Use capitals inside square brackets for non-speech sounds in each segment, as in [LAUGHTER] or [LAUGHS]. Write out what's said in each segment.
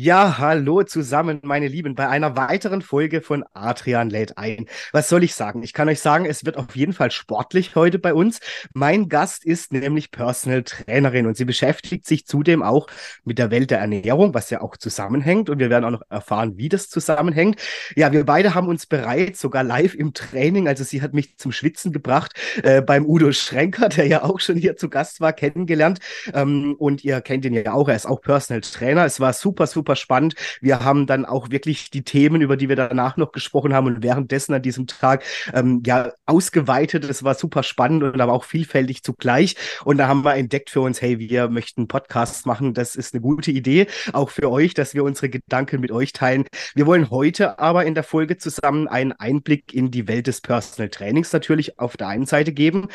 Ja, hallo zusammen, meine Lieben, bei einer weiteren Folge von Adrian lädt ein. Was soll ich sagen? Ich kann euch sagen, es wird auf jeden Fall sportlich heute bei uns. Mein Gast ist nämlich Personal Trainerin und sie beschäftigt sich zudem auch mit der Welt der Ernährung, was ja auch zusammenhängt und wir werden auch noch erfahren, wie das zusammenhängt. Ja, wir beide haben uns bereits sogar live im Training, also sie hat mich zum Schwitzen gebracht, äh, beim Udo Schrenker, der ja auch schon hier zu Gast war, kennengelernt. Ähm, und ihr kennt ihn ja auch, er ist auch Personal Trainer. Es war super, super super spannend. Wir haben dann auch wirklich die Themen, über die wir danach noch gesprochen haben und währenddessen an diesem Tag ähm, ja ausgeweitet. Es war super spannend und aber auch vielfältig zugleich. Und da haben wir entdeckt für uns, hey, wir möchten Podcasts machen. Das ist eine gute Idee, auch für euch, dass wir unsere Gedanken mit euch teilen. Wir wollen heute aber in der Folge zusammen einen Einblick in die Welt des Personal Trainings natürlich auf der einen Seite geben.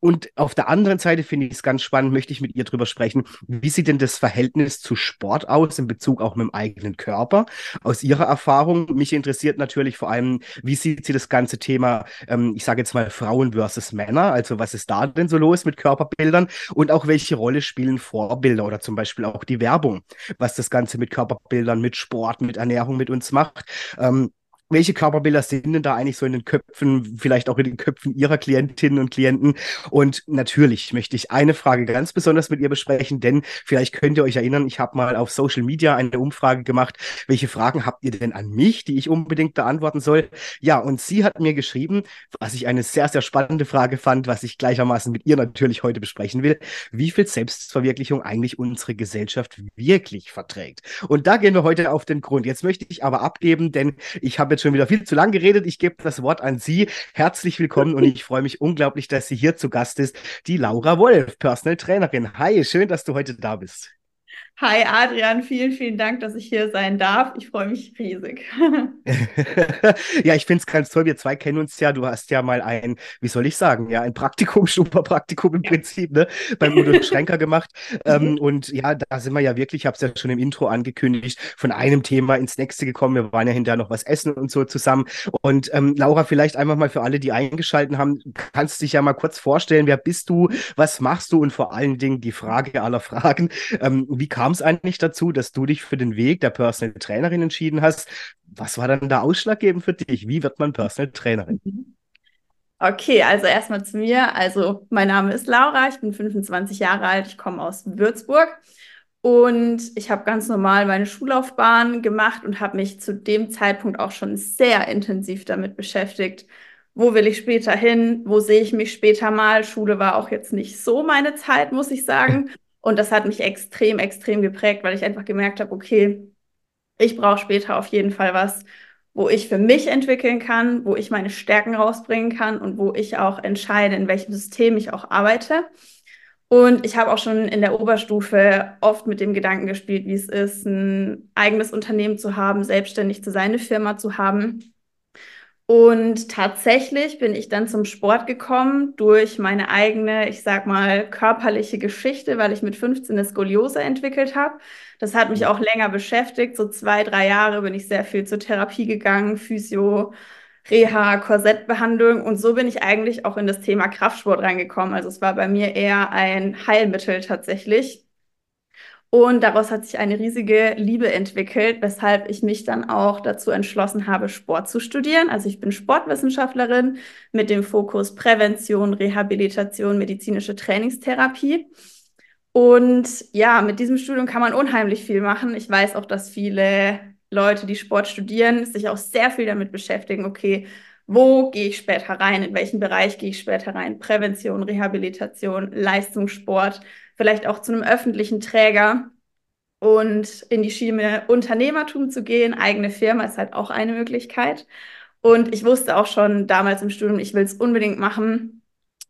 Und auf der anderen Seite finde ich es ganz spannend, möchte ich mit ihr drüber sprechen. Wie sieht denn das Verhältnis zu Sport aus in Bezug auf auch mit dem eigenen Körper. Aus Ihrer Erfahrung, mich interessiert natürlich vor allem, wie sieht sie das ganze Thema, ähm, ich sage jetzt mal Frauen versus Männer, also was ist da denn so los mit Körperbildern und auch welche Rolle spielen Vorbilder oder zum Beispiel auch die Werbung, was das Ganze mit Körperbildern, mit Sport, mit Ernährung mit uns macht. Ähm, welche Körperbilder sind denn da eigentlich so in den Köpfen, vielleicht auch in den Köpfen Ihrer Klientinnen und Klienten? Und natürlich möchte ich eine Frage ganz besonders mit ihr besprechen, denn vielleicht könnt ihr euch erinnern, ich habe mal auf Social Media eine Umfrage gemacht, welche Fragen habt ihr denn an mich, die ich unbedingt beantworten soll? Ja, und sie hat mir geschrieben, was ich eine sehr, sehr spannende Frage fand, was ich gleichermaßen mit ihr natürlich heute besprechen will, wie viel Selbstverwirklichung eigentlich unsere Gesellschaft wirklich verträgt. Und da gehen wir heute auf den Grund. Jetzt möchte ich aber abgeben, denn ich habe jetzt schon wieder viel zu lang geredet. Ich gebe das Wort an Sie. Herzlich willkommen und ich freue mich unglaublich, dass sie hier zu Gast ist, die Laura Wolf, Personal Trainerin. Hi, schön, dass du heute da bist. Hi Adrian, vielen, vielen Dank, dass ich hier sein darf. Ich freue mich riesig. [LAUGHS] [LAUGHS] ja, ich finde es ganz toll. Wir zwei kennen uns ja. Du hast ja mal ein, wie soll ich sagen, ja, ein Praktikum, [LAUGHS] Schnupperpraktikum im Prinzip, ne, beim Udo Schrenker gemacht. ähm, mhm. und ja, da sind wir ja wirklich, ich habe es ja schon im Intro angekündigt, von einem Thema ins nächste gekommen. Wir waren ja hinterher noch was essen und so zusammen. Und ähm, Laura, vielleicht einfach mal für alle, die eingeschalten haben, kannst du dich ja mal kurz vorstellen, wer bist du, was machst du und vor allen Dingen die Frage aller Fragen, ähm, wie kam kam es eigentlich dazu, dass du dich für den Weg der Personal Trainerin entschieden hast? Was war dann da ausschlaggebend für dich? Wie wird man Personal Trainerin? Okay, also erstmal zu mir. Also mein Name ist Laura, ich bin 25 Jahre alt, ich komme aus Würzburg und ich habe ganz normal meine Schullaufbahn gemacht und habe mich zu dem Zeitpunkt auch schon sehr intensiv damit beschäftigt, wo will ich später hin, wo sehe ich mich später mal. Schule war auch jetzt nicht so meine Zeit, muss ich sagen. [LAUGHS] Und das hat mich extrem, extrem geprägt, weil ich einfach gemerkt habe, okay, ich brauche später auf jeden Fall was, wo ich für mich entwickeln kann, wo ich meine Stärken rausbringen kann und wo ich auch entscheide, in welchem System ich auch arbeite. Und ich habe auch schon in der Oberstufe oft mit dem Gedanken gespielt, wie es ist, ein eigenes Unternehmen zu haben, selbstständig zu sein, eine Firma zu haben. Und tatsächlich bin ich dann zum Sport gekommen durch meine eigene, ich sag mal, körperliche Geschichte, weil ich mit 15 eine Skoliose entwickelt habe. Das hat mich auch länger beschäftigt. So zwei, drei Jahre bin ich sehr viel zur Therapie gegangen, Physio, Reha, Korsettbehandlung. Und so bin ich eigentlich auch in das Thema Kraftsport reingekommen. Also es war bei mir eher ein Heilmittel tatsächlich. Und daraus hat sich eine riesige Liebe entwickelt, weshalb ich mich dann auch dazu entschlossen habe, Sport zu studieren. Also ich bin Sportwissenschaftlerin mit dem Fokus Prävention, Rehabilitation, medizinische Trainingstherapie. Und ja, mit diesem Studium kann man unheimlich viel machen. Ich weiß auch, dass viele Leute, die Sport studieren, sich auch sehr viel damit beschäftigen, okay, wo gehe ich später rein, in welchen Bereich gehe ich später rein, Prävention, Rehabilitation, Leistungssport vielleicht auch zu einem öffentlichen Träger und in die Schiene Unternehmertum zu gehen. Eigene Firma ist halt auch eine Möglichkeit. Und ich wusste auch schon damals im Studium, ich will es unbedingt machen.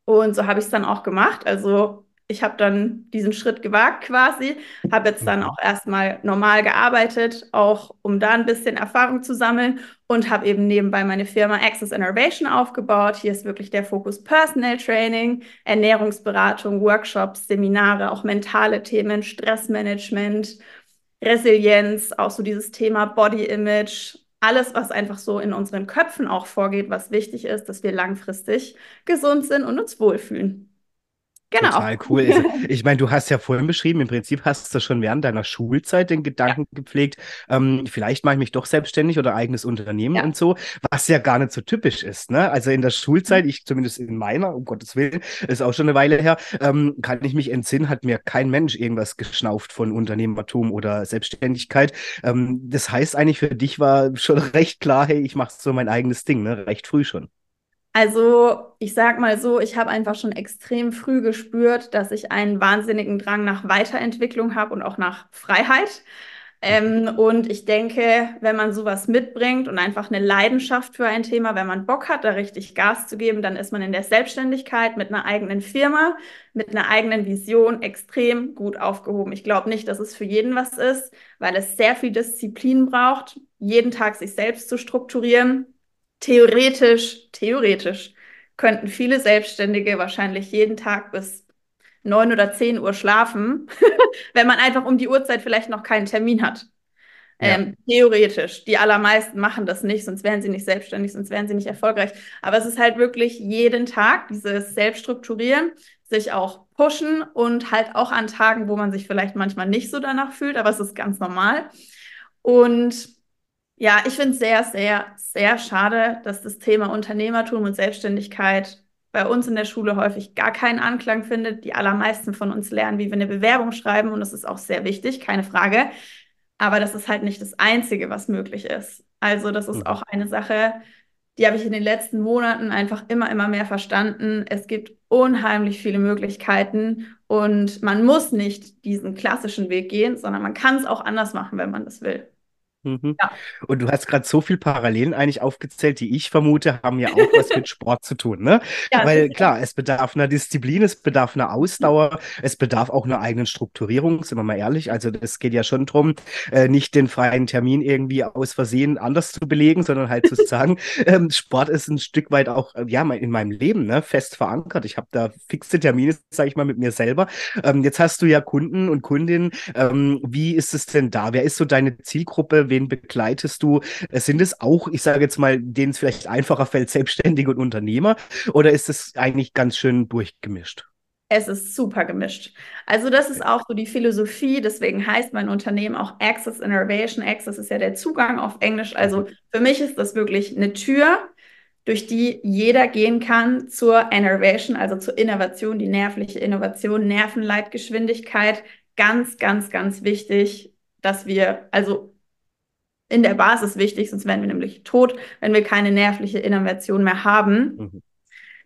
Und so habe ich es dann auch gemacht. Also ich habe dann diesen Schritt gewagt quasi, habe jetzt dann mhm. auch erstmal normal gearbeitet, auch um da ein bisschen Erfahrung zu sammeln und habe eben nebenbei meine Firma Access Innovation aufgebaut. Hier ist wirklich der Fokus Personal Training, Ernährungsberatung, Workshops, Seminare, auch mentale Themen, Stressmanagement, Resilienz, auch so dieses Thema Body Image, alles, was einfach so in unseren Köpfen auch vorgeht, was wichtig ist, dass wir langfristig gesund sind und uns wohlfühlen. Genau. Total cool. Also, ich meine, du hast ja vorhin beschrieben, im Prinzip hast du schon während deiner Schulzeit den Gedanken ja. gepflegt, ähm, vielleicht mache ich mich doch selbstständig oder eigenes Unternehmen ja. und so, was ja gar nicht so typisch ist. Ne? Also in der Schulzeit, mhm. ich zumindest in meiner, um Gottes Willen, ist auch schon eine Weile her, ähm, kann ich mich entsinnen, hat mir kein Mensch irgendwas geschnauft von Unternehmertum oder Selbstständigkeit. Ähm, das heißt eigentlich für dich war schon [LAUGHS] recht klar, hey, ich mache so mein eigenes Ding, ne? recht früh schon. Also, ich sag mal so, ich habe einfach schon extrem früh gespürt, dass ich einen wahnsinnigen Drang nach Weiterentwicklung habe und auch nach Freiheit. Ähm, und ich denke, wenn man sowas mitbringt und einfach eine Leidenschaft für ein Thema, wenn man Bock hat, da richtig Gas zu geben, dann ist man in der Selbstständigkeit mit einer eigenen Firma, mit einer eigenen Vision extrem gut aufgehoben. Ich glaube nicht, dass es für jeden was ist, weil es sehr viel Disziplin braucht, jeden Tag sich selbst zu strukturieren theoretisch, theoretisch könnten viele Selbstständige wahrscheinlich jeden Tag bis neun oder zehn Uhr schlafen, [LAUGHS] wenn man einfach um die Uhrzeit vielleicht noch keinen Termin hat. Ja. Ähm, theoretisch. Die allermeisten machen das nicht, sonst wären sie nicht selbstständig, sonst wären sie nicht erfolgreich. Aber es ist halt wirklich jeden Tag dieses Selbststrukturieren, sich auch pushen und halt auch an Tagen, wo man sich vielleicht manchmal nicht so danach fühlt, aber es ist ganz normal. Und ja, ich finde es sehr, sehr, sehr schade, dass das Thema Unternehmertum und Selbstständigkeit bei uns in der Schule häufig gar keinen Anklang findet. Die allermeisten von uns lernen, wie wir eine Bewerbung schreiben und das ist auch sehr wichtig, keine Frage. Aber das ist halt nicht das Einzige, was möglich ist. Also das ist mhm. auch eine Sache, die habe ich in den letzten Monaten einfach immer, immer mehr verstanden. Es gibt unheimlich viele Möglichkeiten und man muss nicht diesen klassischen Weg gehen, sondern man kann es auch anders machen, wenn man das will. Mhm. Ja. Und du hast gerade so viele Parallelen eigentlich aufgezählt, die ich vermute, haben ja auch was mit [LAUGHS] Sport zu tun, ne? Ja, Weil klar, es bedarf einer Disziplin, es bedarf einer Ausdauer, es bedarf auch einer eigenen Strukturierung, sind wir mal ehrlich. Also das geht ja schon darum, äh, nicht den freien Termin irgendwie aus Versehen anders zu belegen, sondern halt zu [LAUGHS] sagen, ähm, Sport ist ein Stück weit auch, äh, ja, in meinem Leben, ne, fest verankert. Ich habe da fixe Termine, sage ich mal, mit mir selber. Ähm, jetzt hast du ja Kunden und Kundinnen. Ähm, wie ist es denn da? Wer ist so deine Zielgruppe? wen begleitest du? Sind es auch, ich sage jetzt mal, denen es vielleicht einfacher fällt, Selbstständige und Unternehmer? Oder ist es eigentlich ganz schön durchgemischt? Es ist super gemischt. Also das ist auch so die Philosophie, deswegen heißt mein Unternehmen auch Access Innovation. Access ist ja der Zugang auf Englisch. Also für mich ist das wirklich eine Tür, durch die jeder gehen kann zur Innovation, also zur Innovation, die nervliche Innovation, Nervenleitgeschwindigkeit. Ganz, ganz, ganz wichtig, dass wir, also in der Basis wichtig, sonst wären wir nämlich tot, wenn wir keine nervliche Innovation mehr haben. Mhm.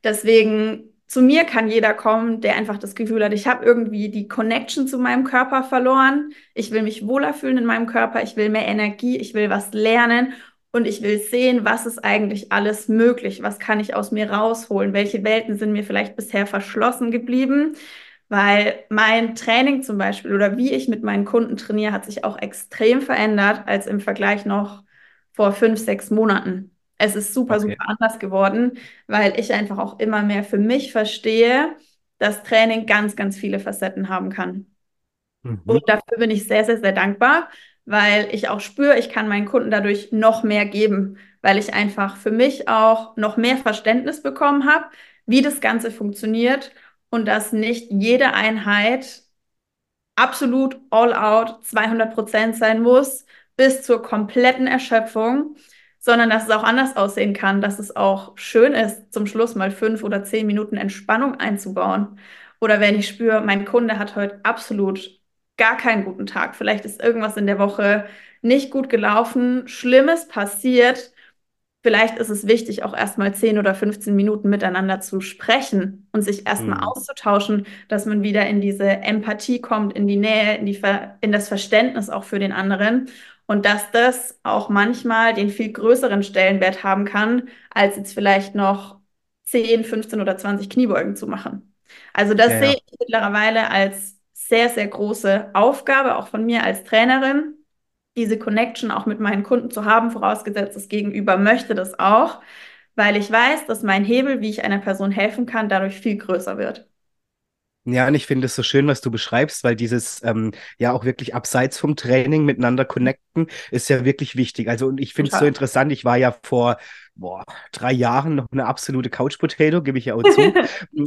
Deswegen zu mir kann jeder kommen, der einfach das Gefühl hat, ich habe irgendwie die Connection zu meinem Körper verloren. Ich will mich wohler fühlen in meinem Körper. Ich will mehr Energie. Ich will was lernen. Und ich will sehen, was ist eigentlich alles möglich? Was kann ich aus mir rausholen? Welche Welten sind mir vielleicht bisher verschlossen geblieben? Weil mein Training zum Beispiel oder wie ich mit meinen Kunden trainiere, hat sich auch extrem verändert als im Vergleich noch vor fünf, sechs Monaten. Es ist super, okay. super anders geworden, weil ich einfach auch immer mehr für mich verstehe, dass Training ganz, ganz viele Facetten haben kann. Mhm. Und dafür bin ich sehr, sehr, sehr dankbar, weil ich auch spüre, ich kann meinen Kunden dadurch noch mehr geben, weil ich einfach für mich auch noch mehr Verständnis bekommen habe, wie das Ganze funktioniert und dass nicht jede Einheit absolut all out 200 Prozent sein muss bis zur kompletten Erschöpfung, sondern dass es auch anders aussehen kann, dass es auch schön ist, zum Schluss mal fünf oder zehn Minuten Entspannung einzubauen. Oder wenn ich spüre, mein Kunde hat heute absolut gar keinen guten Tag, vielleicht ist irgendwas in der Woche nicht gut gelaufen, Schlimmes passiert, vielleicht ist es wichtig, auch erstmal 10 oder 15 Minuten miteinander zu sprechen und sich erstmal mhm. auszutauschen, dass man wieder in diese Empathie kommt, in die Nähe, in, die in das Verständnis auch für den anderen. Und dass das auch manchmal den viel größeren Stellenwert haben kann, als jetzt vielleicht noch 10, 15 oder 20 Kniebeugen zu machen. Also das Ja, sehe ich mittlerweile als sehr, sehr große Aufgabe, auch von mir als Trainerin, diese Connection auch mit meinen Kunden zu haben, vorausgesetzt das Gegenüber möchte das auch, weil ich weiß, dass mein Hebel, wie ich einer Person helfen kann, dadurch viel größer wird. Ja, und ich finde es so schön, was du beschreibst, weil dieses ähm, ja auch wirklich abseits vom Training miteinander connecten ist ja wirklich wichtig. Also und ich finde es so interessant. Ich war ja vor boah, drei Jahren noch eine absolute Couch Potato, gebe ich ja auch [LAUGHS] zu.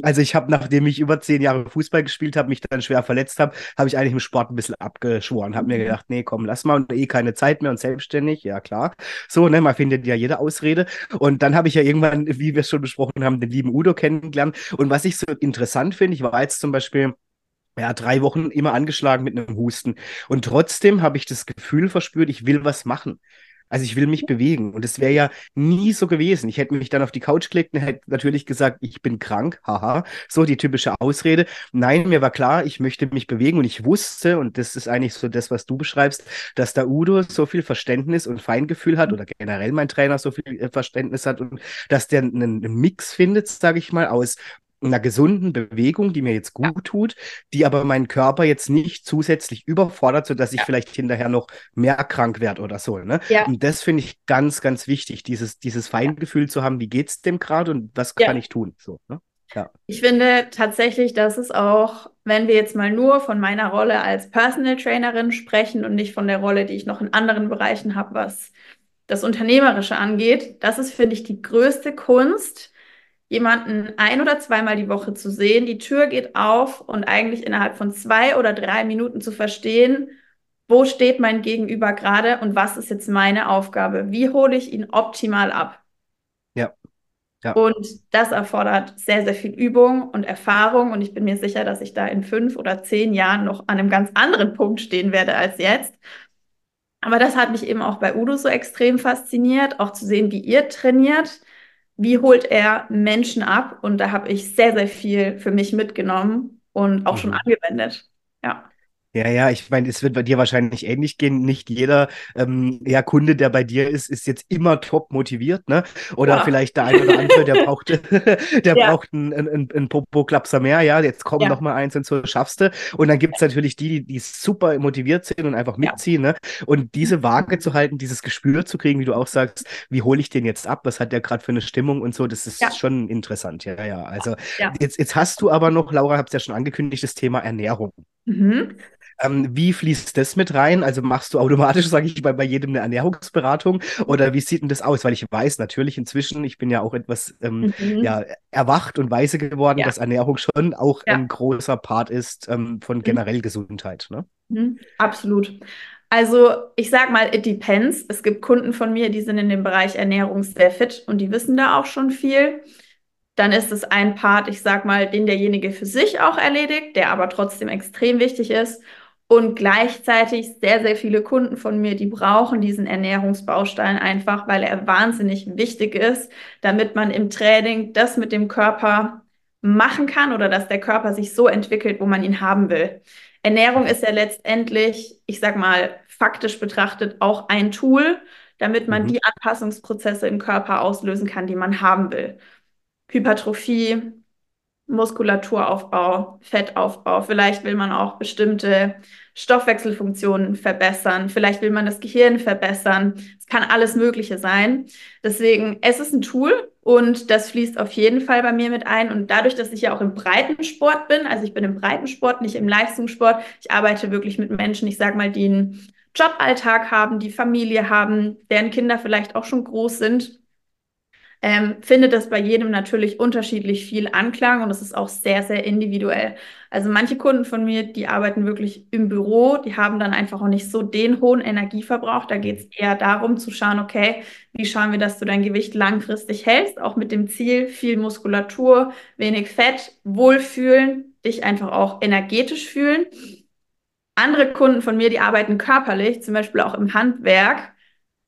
Also ich habe, nachdem ich über zehn Jahre Fußball gespielt habe, mich dann schwer verletzt habe, habe ich eigentlich im Sport ein bisschen abgeschworen. Habe mir gedacht, nee, komm, lass mal und eh keine Zeit mehr und selbstständig. Ja klar. So, ne, man findet ja jede Ausrede. Und dann habe ich ja irgendwann, wie wir es schon besprochen haben, den lieben Udo kennengelernt. Und was ich so interessant finde, ich war jetzt zum Beispiel ja, drei Wochen immer angeschlagen mit einem Husten. Und trotzdem habe ich das Gefühl verspürt, ich will was machen. Also ich will mich bewegen. Und es wäre ja nie so gewesen. Ich hätte mich dann auf die Couch gelegt und hätte natürlich gesagt, ich bin krank. Haha. So die typische Ausrede. Nein, mir war klar, ich möchte mich bewegen und ich wusste, und das ist eigentlich so das, was du beschreibst, dass der Udo so viel Verständnis und Feingefühl hat oder generell mein Trainer so viel äh, Verständnis hat und dass der einen Mix findet, sage ich mal, aus einer gesunden Bewegung, die mir jetzt gut tut, die aber meinen Körper jetzt nicht zusätzlich überfordert, sodass ich ja, vielleicht hinterher noch mehr krank werde oder so. Ne? ja, Und das finde ich ganz, ganz wichtig, dieses, dieses Feingefühl zu haben, wie geht's dem gerade und was ja. kann ich tun? So, ne? Ja. Ich finde tatsächlich, dass es auch, wenn wir jetzt mal nur von meiner Rolle als Personal Trainerin sprechen und nicht von der Rolle, die ich noch in anderen Bereichen habe, was das Unternehmerische angeht, das ist, finde ich, die größte Kunst, jemanden ein oder zweimal die Woche zu sehen, die Tür geht auf und eigentlich innerhalb von zwei oder drei Minuten zu verstehen, wo steht mein Gegenüber gerade und was ist jetzt meine Aufgabe? Wie hole ich ihn optimal ab? Ja. Ja. Und das erfordert sehr, sehr viel Übung und Erfahrung. Und ich bin mir sicher, dass ich da in fünf oder zehn Jahren noch an einem ganz anderen Punkt stehen werde als jetzt. Aber das hat mich eben auch bei Udo so extrem fasziniert, auch zu sehen, wie ihr trainiert. Wie holt er Menschen ab? Und da habe ich sehr, sehr viel für mich mitgenommen und auch schon Mhm. angewendet. Ja. Ja, ja, ich meine, es wird bei dir wahrscheinlich ähnlich gehen. Nicht jeder ähm, ja, Kunde, der bei dir ist, ist jetzt immer top motiviert, ne? Oder Ja. vielleicht der eine oder andere, der [LAUGHS] braucht, [LAUGHS] der Ja. braucht einen, einen, einen Popo-Klapser mehr, ja, jetzt komm Ja. noch mal eins und so schaffst du. Und dann gibt es natürlich die, die, die super motiviert sind und einfach mitziehen, ne? Und diese Waage zu halten, dieses Gespür zu kriegen, wie du auch sagst, wie hole ich den jetzt ab? Was hat der gerade für eine Stimmung und so, das ist schon interessant, ja, ja. Also jetzt, jetzt hast du aber noch, Laura, habt ja schon angekündigt, das Thema Ernährung. Mhm. Ähm, wie fließt das mit rein? Also machst du automatisch, [LAUGHS] sage ich, bei, bei jedem eine Ernährungsberatung? Oder wie sieht denn das aus? Weil ich weiß natürlich inzwischen, ich bin ja auch etwas ähm, Mhm. ja, erwacht und weise geworden, Ja. dass Ernährung schon auch Ja. ein großer Part ist ähm, von Mhm. generell Gesundheit. Ne? Mhm, absolut. Also ich sag mal, it depends. Es gibt Kunden von mir, die sind in dem Bereich Ernährung sehr fit und die wissen da auch schon viel. Dann ist es ein Part, ich sag mal, den derjenige für sich auch erledigt, der aber trotzdem extrem wichtig ist. Und gleichzeitig sehr, sehr viele Kunden von mir, die brauchen diesen Ernährungsbaustein einfach, weil er wahnsinnig wichtig ist, damit man im Training das mit dem Körper machen kann oder dass der Körper sich so entwickelt, wo man ihn haben will. Ernährung ist ja letztendlich, ich sag mal, faktisch betrachtet auch ein Tool, damit man Mhm. die Anpassungsprozesse im Körper auslösen kann, die man haben will. Hypertrophie, Muskulaturaufbau, Fettaufbau. Vielleicht will man auch bestimmte Stoffwechselfunktionen verbessern. Vielleicht will man das Gehirn verbessern. Es kann alles Mögliche sein. Deswegen, es ist ein Tool und das fließt auf jeden Fall bei mir mit ein. Und dadurch, dass ich ja auch im Breitensport bin, also ich bin im Breitensport, nicht im Leistungssport, ich arbeite wirklich mit Menschen, ich sag mal, die einen Joballtag haben, die Familie haben, deren Kinder vielleicht auch schon groß sind ähm, findet das bei jedem natürlich unterschiedlich viel Anklang und es ist auch sehr, sehr individuell. Also manche Kunden von mir, die arbeiten wirklich im Büro, die haben dann einfach auch nicht so den hohen Energieverbrauch. Da geht es eher darum zu schauen, okay, wie schauen wir, dass du dein Gewicht langfristig hältst, auch mit dem Ziel, viel Muskulatur, wenig Fett, wohlfühlen, dich einfach auch energetisch fühlen. Andere Kunden von mir, die arbeiten körperlich, zum Beispiel auch im Handwerk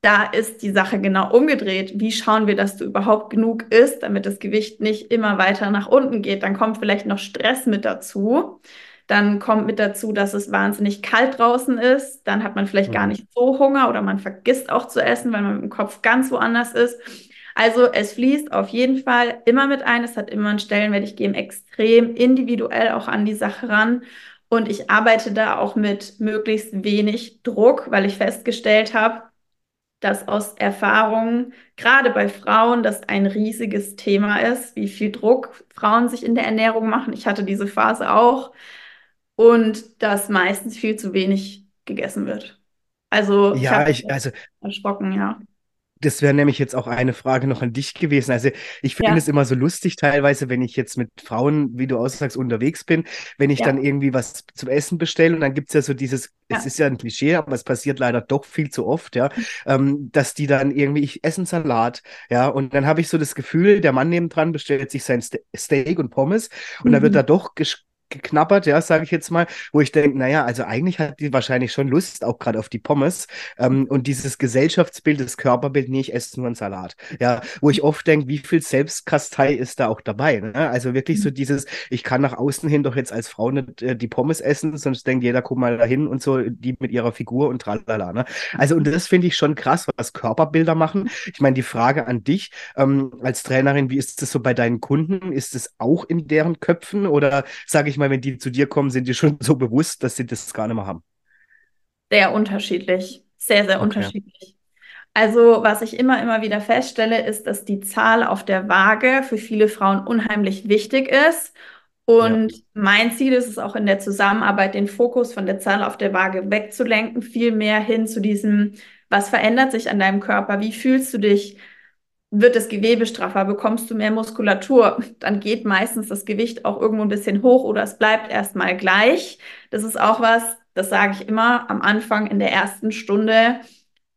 da ist die Sache genau umgedreht. Wie schauen wir, dass du überhaupt genug isst, damit das Gewicht nicht immer weiter nach unten geht? Dann kommt vielleicht noch Stress mit dazu. Dann kommt mit dazu, dass es wahnsinnig kalt draußen ist. Dann hat man vielleicht gar Mhm. nicht so Hunger oder man vergisst auch zu essen, weil man im Kopf ganz woanders ist. Also es fließt auf jeden Fall immer mit ein. Es hat immer einen Stellenwert. Ich gehe extrem individuell auch an die Sache ran. Und ich arbeite da auch mit möglichst wenig Druck, weil ich festgestellt habe, dass aus Erfahrung, gerade bei Frauen, das ein riesiges Thema ist, wie viel Druck Frauen sich in der Ernährung machen. Ich hatte diese Phase auch und dass meistens viel zu wenig gegessen wird. Also ja, ich, also erschrocken, ja. Das wäre nämlich jetzt auch eine Frage noch an dich gewesen. Also ich finde ja. es immer so lustig teilweise, wenn ich jetzt mit Frauen, wie du aussagst, unterwegs bin, wenn ich ja. dann irgendwie was zum Essen bestelle und dann gibt es ja so dieses, ja. es ist ja ein Klischee, aber es passiert leider doch viel zu oft, ja, ähm, dass die dann irgendwie, ich esse einen Salat, ja, und dann habe ich so das Gefühl, der Mann nebendran bestellt sich sein Steak und Pommes und mhm. dann wird da doch geknabbert, ja, sage ich jetzt mal, wo ich denke, naja, also eigentlich hat die wahrscheinlich schon Lust, auch gerade auf die Pommes. Ähm, und dieses Gesellschaftsbild, das Körperbild, nee, ich esse nur einen Salat. Ja, wo ich oft denke, wie viel Selbstkastei ist da auch dabei. Ne? Also wirklich so dieses, ich kann nach außen hin doch jetzt als Frau nicht äh, die Pommes essen, sonst denkt jeder, guck mal dahin und so, die mit ihrer Figur und tralala. Ne? Also, und das finde ich schon krass, was Körperbilder machen. Ich meine, die Frage an dich ähm, als Trainerin, wie ist das so bei deinen Kunden? Ist es auch in deren Köpfen oder sage ich ich mal, wenn die zu dir kommen, sind die schon [LAUGHS] so bewusst, dass sie das gar nicht mehr haben? Sehr unterschiedlich. Sehr, sehr okay. unterschiedlich. Also, was ich immer, immer wieder feststelle, ist, dass die Zahl auf der Waage für viele Frauen unheimlich wichtig ist. Und ja. mein Ziel ist es auch in der Zusammenarbeit, den Fokus von der Zahl auf der Waage wegzulenken, viel mehr hin zu diesem, was verändert sich an deinem Körper? Wie fühlst du dich? Wird das Gewebe straffer, bekommst du mehr Muskulatur, dann geht meistens das Gewicht auch irgendwo ein bisschen hoch oder es bleibt erstmal gleich. Das ist auch was, das sage ich immer am Anfang in der ersten Stunde,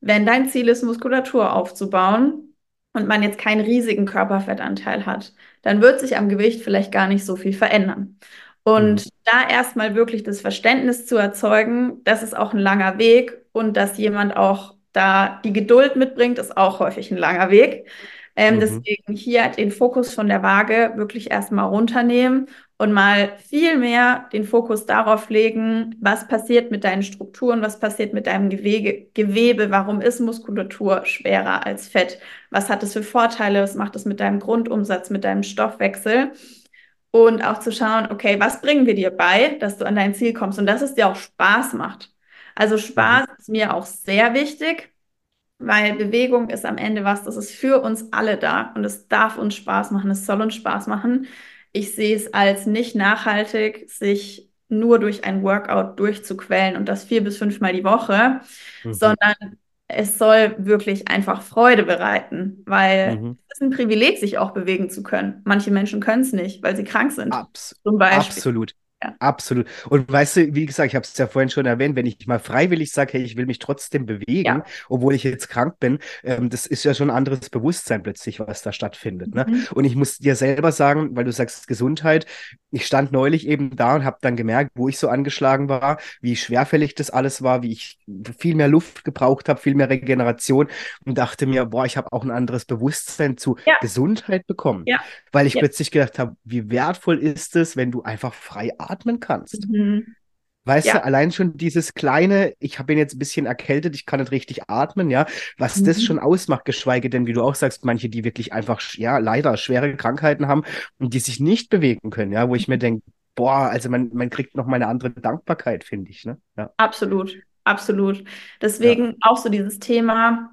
wenn dein Ziel ist, Muskulatur aufzubauen und man jetzt keinen riesigen Körperfettanteil hat, dann wird sich am Gewicht vielleicht gar nicht so viel verändern. Und mhm. da erstmal wirklich das Verständnis zu erzeugen, das ist auch ein langer Weg und dass jemand auch da die Geduld mitbringt, ist auch häufig ein langer Weg. Ähm, mhm. Deswegen hier den Fokus von der Waage wirklich erstmal runternehmen und mal viel mehr den Fokus darauf legen, was passiert mit deinen Strukturen, was passiert mit deinem Gewebe, Gewebe, warum ist Muskulatur schwerer als Fett, was hat es für Vorteile, was macht es mit deinem Grundumsatz, mit deinem Stoffwechsel und auch zu schauen, okay, was bringen wir dir bei, dass du an dein Ziel kommst und dass es dir auch Spaß macht. Also Spaß mhm. ist mir auch sehr wichtig, weil Bewegung ist am Ende was, das ist für uns alle da und es darf uns Spaß machen, es soll uns Spaß machen. Ich sehe es als nicht nachhaltig, sich nur durch ein Workout durchzuquellen und das vier bis fünfmal die Woche, mhm. sondern es soll wirklich einfach Freude bereiten, weil mhm. es ist ein Privileg, sich auch bewegen zu können. Manche Menschen können es nicht, weil sie krank sind. Abs Absolut. Ja. Absolut. Und weißt du, wie gesagt, ich habe es ja vorhin schon erwähnt, wenn ich mal freiwillig sage, hey, ich will mich trotzdem bewegen, ja. obwohl ich jetzt krank bin, ähm, das ist ja schon ein anderes Bewusstsein plötzlich, was da stattfindet. Ne? Mhm. Und ich muss dir selber sagen, weil du sagst Gesundheit, ich stand neulich eben da und habe dann gemerkt, wo ich so angeschlagen war, wie schwerfällig das alles war, wie ich viel mehr Luft gebraucht habe, viel mehr Regeneration und dachte mir, boah, ich habe auch ein anderes Bewusstsein zu ja. Gesundheit bekommen, weil ich plötzlich gedacht habe, wie wertvoll ist es, wenn du einfach frei atmest atmen kannst. Mhm. Weißt ja. du, allein schon dieses kleine, ich bin jetzt ein bisschen erkältet, ich kann nicht richtig atmen, ja, was mhm. das schon ausmacht, geschweige denn, wie du auch sagst, manche, die wirklich einfach, ja, leider schwere Krankheiten haben und die sich nicht bewegen können, ja, wo ich mir mhm. denke, boah, also man, man kriegt noch mal eine andere Dankbarkeit, finde ich, ne? Ja. Absolut, absolut. Deswegen ja. auch so dieses Thema,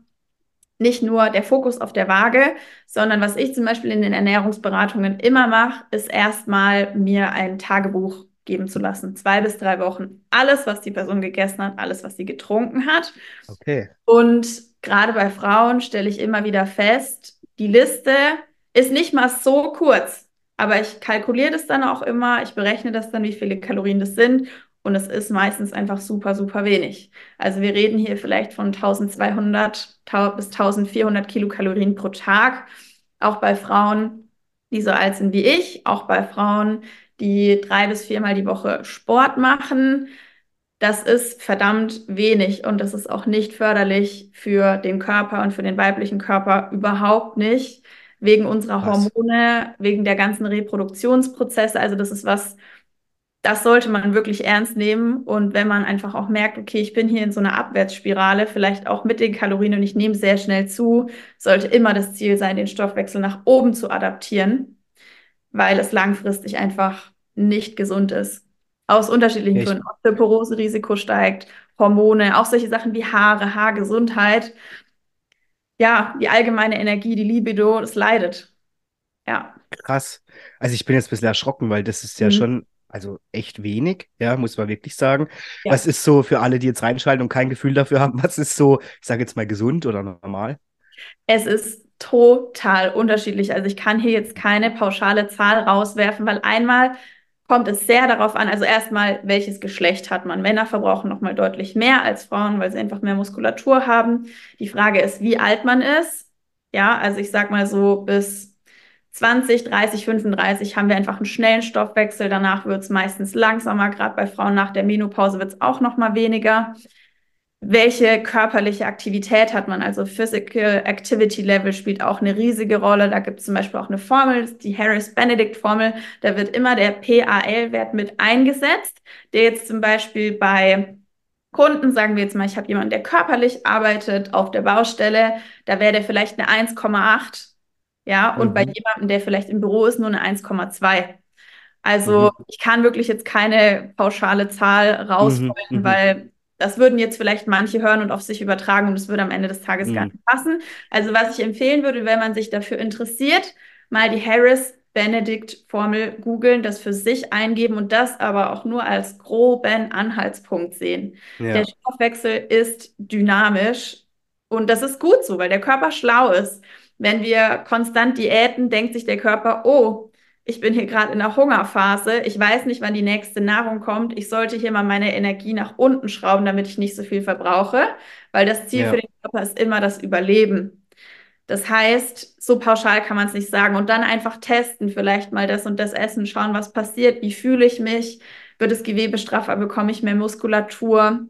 nicht nur der Fokus auf der Waage, sondern was ich zum Beispiel in den Ernährungsberatungen immer mache, ist erstmal mir ein Tagebuch geben zu lassen. Zwei bis drei Wochen. Alles, was die Person gegessen hat, alles, was sie getrunken hat. Okay. Und gerade bei Frauen stelle ich immer wieder fest, die Liste ist nicht mal so kurz. Aber ich kalkuliere das dann auch immer, ich berechne das dann, wie viele Kalorien das sind und es ist meistens einfach super, super wenig. Also wir reden hier vielleicht von 1200 bis 1400 Kilokalorien pro Tag. Auch bei Frauen, die so alt sind wie ich, auch bei Frauen, die drei bis viermal die Woche Sport machen. Das ist verdammt wenig und das ist auch nicht förderlich für den Körper und für den weiblichen Körper überhaupt nicht. Wegen unserer was? Hormone, wegen der ganzen Reproduktionsprozesse. Also das ist was, das sollte man wirklich ernst nehmen. Und wenn man einfach auch merkt, okay, ich bin hier in so einer Abwärtsspirale, vielleicht auch mit den Kalorien und ich nehme sehr schnell zu, sollte immer das Ziel sein, den Stoffwechsel nach oben zu adaptieren, weil es langfristig einfach nicht gesund ist. Aus unterschiedlichen Gründen. Osteoporose-Risiko steigt, Hormone, auch solche Sachen wie Haare, Haargesundheit. Ja, die allgemeine Energie, die Libido, das leidet. Ja. Krass. Also ich bin jetzt ein bisschen erschrocken, weil das ist ja mhm. schon also echt wenig, ja, muss man wirklich sagen. Ja. Was ist so für alle, die jetzt reinschalten und kein Gefühl dafür haben, was ist so, ich sage jetzt mal gesund oder normal? Es ist total unterschiedlich. Also ich kann hier jetzt keine pauschale Zahl rauswerfen, weil einmal kommt es sehr darauf an, also erstmal, welches Geschlecht hat man. Männer verbrauchen nochmal deutlich mehr als Frauen, weil sie einfach mehr Muskulatur haben. Die Frage ist, wie alt man ist. Ja, also ich sag mal so bis 20, 30, 35 haben wir einfach einen schnellen Stoffwechsel. Danach wird es meistens langsamer. Gerade bei Frauen nach der Menopause wird es auch noch mal weniger. Welche körperliche Aktivität hat man? Also Physical Activity Level spielt auch eine riesige Rolle. Da gibt es zum Beispiel auch eine Formel, die Harris-Benedict-Formel. Da wird immer der PAL-Wert mit eingesetzt, der jetzt zum Beispiel bei Kunden, sagen wir jetzt mal, ich habe jemanden, der körperlich arbeitet auf der Baustelle, da wäre der vielleicht eine 1,8 ja, und mhm. bei jemandem, der vielleicht im Büro ist, nur eine 1,2. Also mhm. ich kann wirklich jetzt keine pauschale Zahl rausholen, mhm. mhm. weil das würden jetzt vielleicht manche hören und auf sich übertragen und es würde am Ende des Tages gar mhm. nicht passen. Also was ich empfehlen würde, wenn man sich dafür interessiert, mal die Harris Benedict Formel googeln, das für sich eingeben und das aber auch nur als groben Anhaltspunkt sehen. Ja. Der Stoffwechsel ist dynamisch und das ist gut so, weil der Körper schlau ist. Wenn wir konstant diäten, denkt sich der Körper, oh, ich bin hier gerade in der Hungerphase, ich weiß nicht, wann die nächste Nahrung kommt, ich sollte hier mal meine Energie nach unten schrauben, damit ich nicht so viel verbrauche, weil das Ziel ja. für den Körper ist immer das Überleben. Das heißt, so pauschal kann man es nicht sagen. Und dann einfach testen, vielleicht mal das und das essen, schauen, was passiert, wie fühle ich mich, wird das Gewebe straffer, bekomme ich mehr Muskulatur,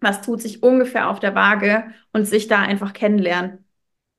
was tut sich ungefähr auf der Waage und sich da einfach kennenlernen.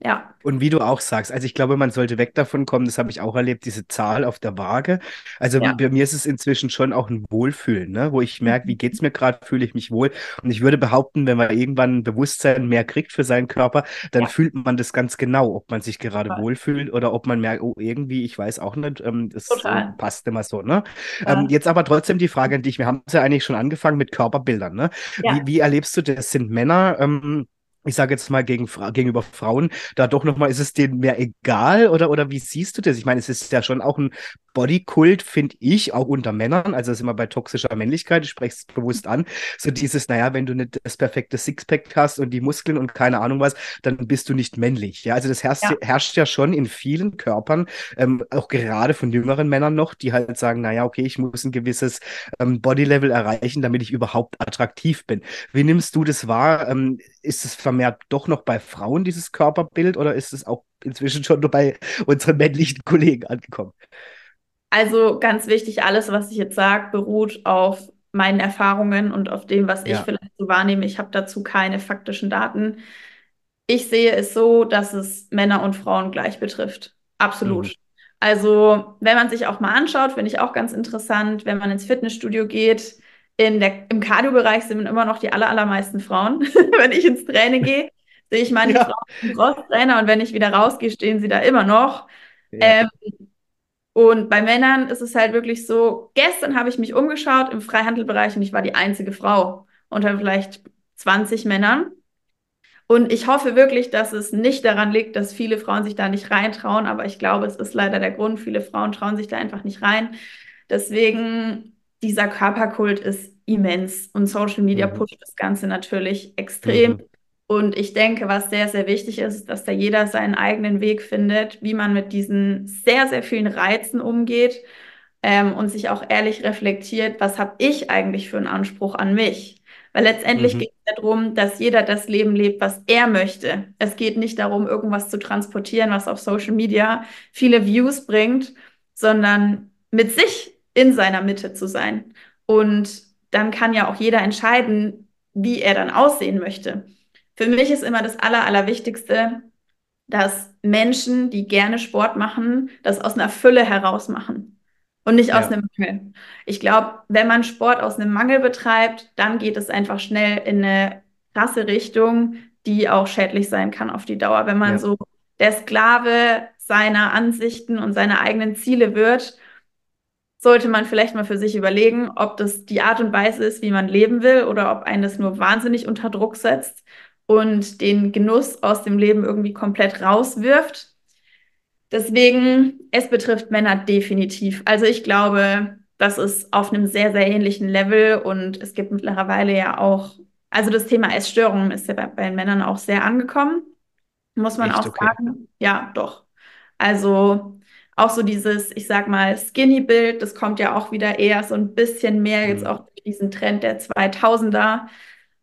Ja. Und wie du auch sagst, also ich glaube, man sollte weg davon kommen, das habe ich auch erlebt, diese Zahl auf der Waage. Also ja. bei mir ist es inzwischen schon auch ein Wohlfühlen, ne? wo ich merke, wie mhm. geht es mir gerade, fühle ich mich wohl. Und ich würde behaupten, wenn man irgendwann ein Bewusstsein mehr kriegt für seinen Körper, dann ja. fühlt man das ganz genau, ob man sich gerade Total. wohlfühlt oder ob man merkt, oh, irgendwie, ich weiß auch nicht, ähm, das äh, passt immer so. Ne? Ja. Ähm, jetzt aber trotzdem die Frage an dich, wir haben es ja eigentlich schon angefangen mit Körperbildern. Ne? Wie, wie erlebst du das? Sind Männer... Ähm, ich sage jetzt mal gegen, gegenüber Frauen, da doch nochmal, ist es denen mehr egal oder, oder wie siehst du das? Ich meine, es ist ja schon auch ein Bodykult, finde ich, auch unter Männern, also das ist immer bei toxischer Männlichkeit, ich spreche es bewusst an, so dieses, naja, wenn du nicht das perfekte Sixpack hast und die Muskeln und keine Ahnung was, dann bist du nicht männlich. Ja, also das herrscht ja, herrscht ja schon in vielen Körpern, ähm, auch gerade von jüngeren Männern noch, die halt sagen, naja, okay, ich muss ein gewisses ähm, Bodylevel erreichen, damit ich überhaupt attraktiv bin. Wie nimmst du das wahr? Ähm, ist es vermehrt doch noch bei Frauen, dieses Körperbild, oder ist es auch inzwischen schon nur bei unseren männlichen Kollegen angekommen? Also ganz wichtig, alles, was ich jetzt sage, beruht auf meinen Erfahrungen und auf dem, was ja. ich vielleicht so wahrnehme. Ich habe dazu keine faktischen Daten. Ich sehe es so, dass es Männer und Frauen gleich betrifft. Absolut. Mhm. Also, wenn man sich auch mal anschaut, finde ich auch ganz interessant, wenn man ins Fitnessstudio geht, in der, im Cardio-Bereich sind immer noch die aller, allermeisten Frauen. [LAUGHS] wenn ich ins Training gehe, sehe ich meine ja. Frauen im Crosstrainer und wenn ich wieder rausgehe, stehen sie da immer noch. Ja. Ähm, und bei Männern ist es halt wirklich so, gestern habe ich mich umgeschaut im Freihandelbereich und ich war die einzige Frau unter vielleicht 20 Männern. Und ich hoffe wirklich, dass es nicht daran liegt, dass viele Frauen sich da nicht reintrauen, aber ich glaube, es ist leider der Grund. Viele Frauen trauen sich da einfach nicht rein. Deswegen, dieser Körperkult ist immens und Social Media mhm. pusht das Ganze natürlich extrem. Mhm. Und ich denke, was sehr, sehr wichtig ist, dass da jeder seinen eigenen Weg findet, wie man mit diesen sehr, sehr vielen Reizen umgeht ähm, und sich auch ehrlich reflektiert, was habe ich eigentlich für einen Anspruch an mich? Weil letztendlich mhm. geht es darum, dass jeder das Leben lebt, was er möchte. Es geht nicht darum, irgendwas zu transportieren, was auf Social Media viele Views bringt, sondern mit sich in seiner Mitte zu sein. Und dann kann ja auch jeder entscheiden, wie er dann aussehen möchte. Für mich ist immer das Aller, Allerwichtigste, dass Menschen, die gerne Sport machen, das aus einer Fülle heraus machen. und nicht aus Ja, einem Mangel. Ich glaube, wenn man Sport aus einem Mangel betreibt, dann geht es einfach schnell in eine krasse Richtung, die auch schädlich sein kann auf die Dauer. Wenn man ja, so der Sklave seiner Ansichten und seiner eigenen Ziele wird, sollte man vielleicht mal für sich überlegen, ob das die Art und Weise ist, wie man leben will, oder ob einen das nur wahnsinnig unter Druck setzt und den Genuss aus dem Leben irgendwie komplett rauswirft. Deswegen, es betrifft Männer definitiv. Also ich glaube, das ist auf einem sehr, sehr ähnlichen Level und es gibt mittlerweile ja auch, also das Thema Essstörungen ist ja bei, bei den Männern auch sehr angekommen, muss man echt auch okay. sagen. Ja, doch. Also auch so dieses, ich sag mal, Skinny-Bild, das kommt ja auch wieder eher so ein bisschen mehr jetzt Mhm. auch durch diesen Trend der 2000er.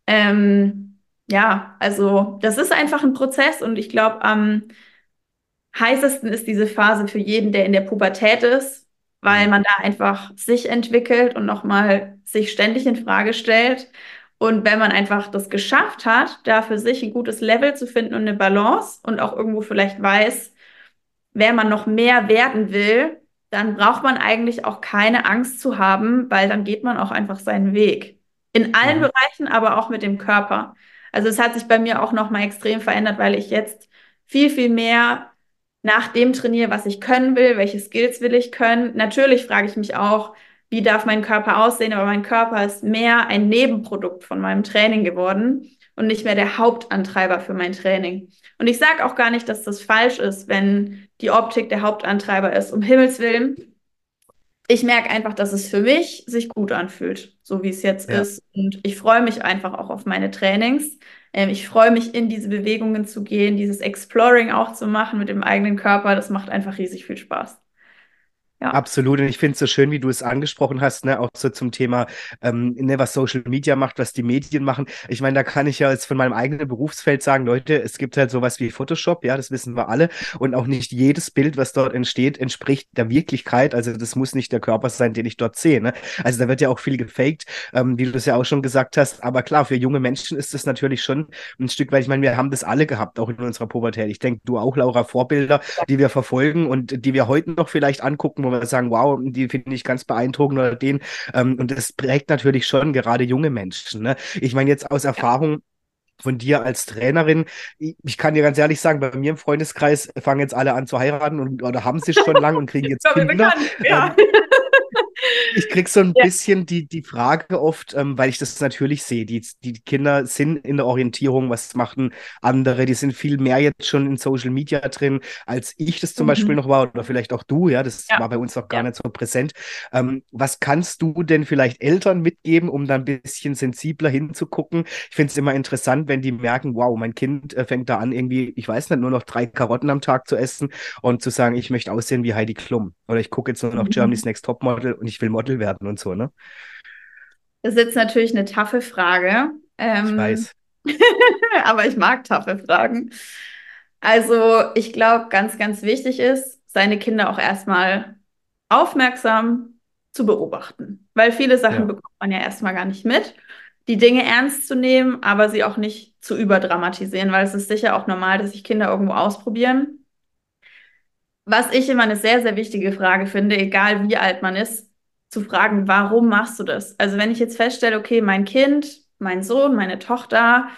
Ähm, ja, also das ist einfach ein Prozess und ich glaube, am heißesten ist diese Phase für jeden, der in der Pubertät ist, weil Mhm. man da einfach sich entwickelt und nochmal sich ständig in Frage stellt. Und wenn man einfach das geschafft hat, da für sich ein gutes Level zu finden und eine Balance und auch irgendwo vielleicht weiß, wer man noch mehr werden will, dann braucht man eigentlich auch keine Angst zu haben, weil dann geht man auch einfach seinen Weg. In allen Mhm. Bereichen, aber auch mit dem Körper. Also es hat sich bei mir auch nochmal extrem verändert, weil ich jetzt viel, viel mehr nach dem trainiere, was ich können will, welche Skills will ich können. Natürlich frage ich mich auch, wie darf mein Körper aussehen, aber mein Körper ist mehr ein Nebenprodukt von meinem Training geworden und nicht mehr der Hauptantreiber für mein Training. Und ich sage auch gar nicht, dass das falsch ist, wenn die Optik der Hauptantreiber ist, um Himmels Willen. Ich merke einfach, dass es für mich sich gut anfühlt, so wie es jetzt Ja. ist. Und ich freue mich einfach auch auf meine Trainings. Ähm, ich freue mich, in diese Bewegungen zu gehen, dieses Exploring auch zu machen mit dem eigenen Körper. Das macht einfach riesig viel Spaß. Ja. Absolut. Und ich finde es so schön, wie du es angesprochen hast, ne, auch so zum Thema, ähm, ne, was Social Media macht, was die Medien machen. Ich meine, da kann ich ja jetzt von meinem eigenen Berufsfeld sagen, Leute, es gibt halt sowas wie Photoshop, ja, das wissen wir alle. Und auch nicht jedes Bild, was dort entsteht, entspricht der Wirklichkeit. Also das muss nicht der Körper sein, den ich dort sehe. Ne? Also da wird ja auch viel gefaked, ähm, wie du es ja auch schon gesagt hast. Aber klar, für junge Menschen ist das natürlich schon ein Stück weit, ich meine, wir haben das alle gehabt, auch in unserer Pubertät. Ich denke, du auch, Laura, Vorbilder, die wir verfolgen und die wir heute noch vielleicht angucken, wo wir sagen, wow, die finde ich ganz beeindruckend oder den. Ähm, und das prägt natürlich schon gerade junge Menschen. Ne? Ich meine, jetzt aus Erfahrung, von dir als Trainerin. Ich, kann dir ganz ehrlich sagen, bei mir im Freundeskreis fangen jetzt alle an zu heiraten und, oder haben sie schon lang und kriegen [LAUGHS] jetzt Kinder. bekannt, ja. Ähm, ich krieg so ein Ja. bisschen die, die Frage oft, ähm, weil ich das natürlich sehe. Die, die Kinder sind in der Orientierung, was machen andere, die sind viel mehr jetzt schon in Social Media drin, als ich das zum Mhm. Beispiel noch war, oder vielleicht auch du, ja, das Ja. war bei uns noch gar Ja. nicht so präsent. Ähm, was kannst du denn vielleicht Eltern mitgeben, um dann ein bisschen sensibler hinzugucken? Ich finde es immer interessant, wenn die merken, wow, mein Kind äh, fängt da an, irgendwie, ich weiß nicht, nur noch drei Karotten am Tag zu essen und zu sagen, ich möchte aussehen wie Heidi Klum. Oder ich gucke jetzt nur noch Mhm. Germany's Next Topmodel und ich will Model werden und so, ne? Das ist jetzt natürlich eine taffe Frage. Ich Ähm, weiß. [LAUGHS] aber ich mag taffe Fragen. Also, ich glaube, ganz, ganz wichtig ist, seine Kinder auch erstmal aufmerksam zu beobachten. Weil viele Sachen Ja. bekommt man ja erstmal gar nicht mit. Die Dinge ernst zu nehmen, aber sie auch nicht zu überdramatisieren, weil es ist sicher auch normal, dass sich Kinder irgendwo ausprobieren. Was ich immer eine sehr, sehr wichtige Frage finde, egal wie alt man ist, zu fragen, warum machst du das? Also wenn ich jetzt feststelle, okay, mein Kind, mein Sohn, meine Tochter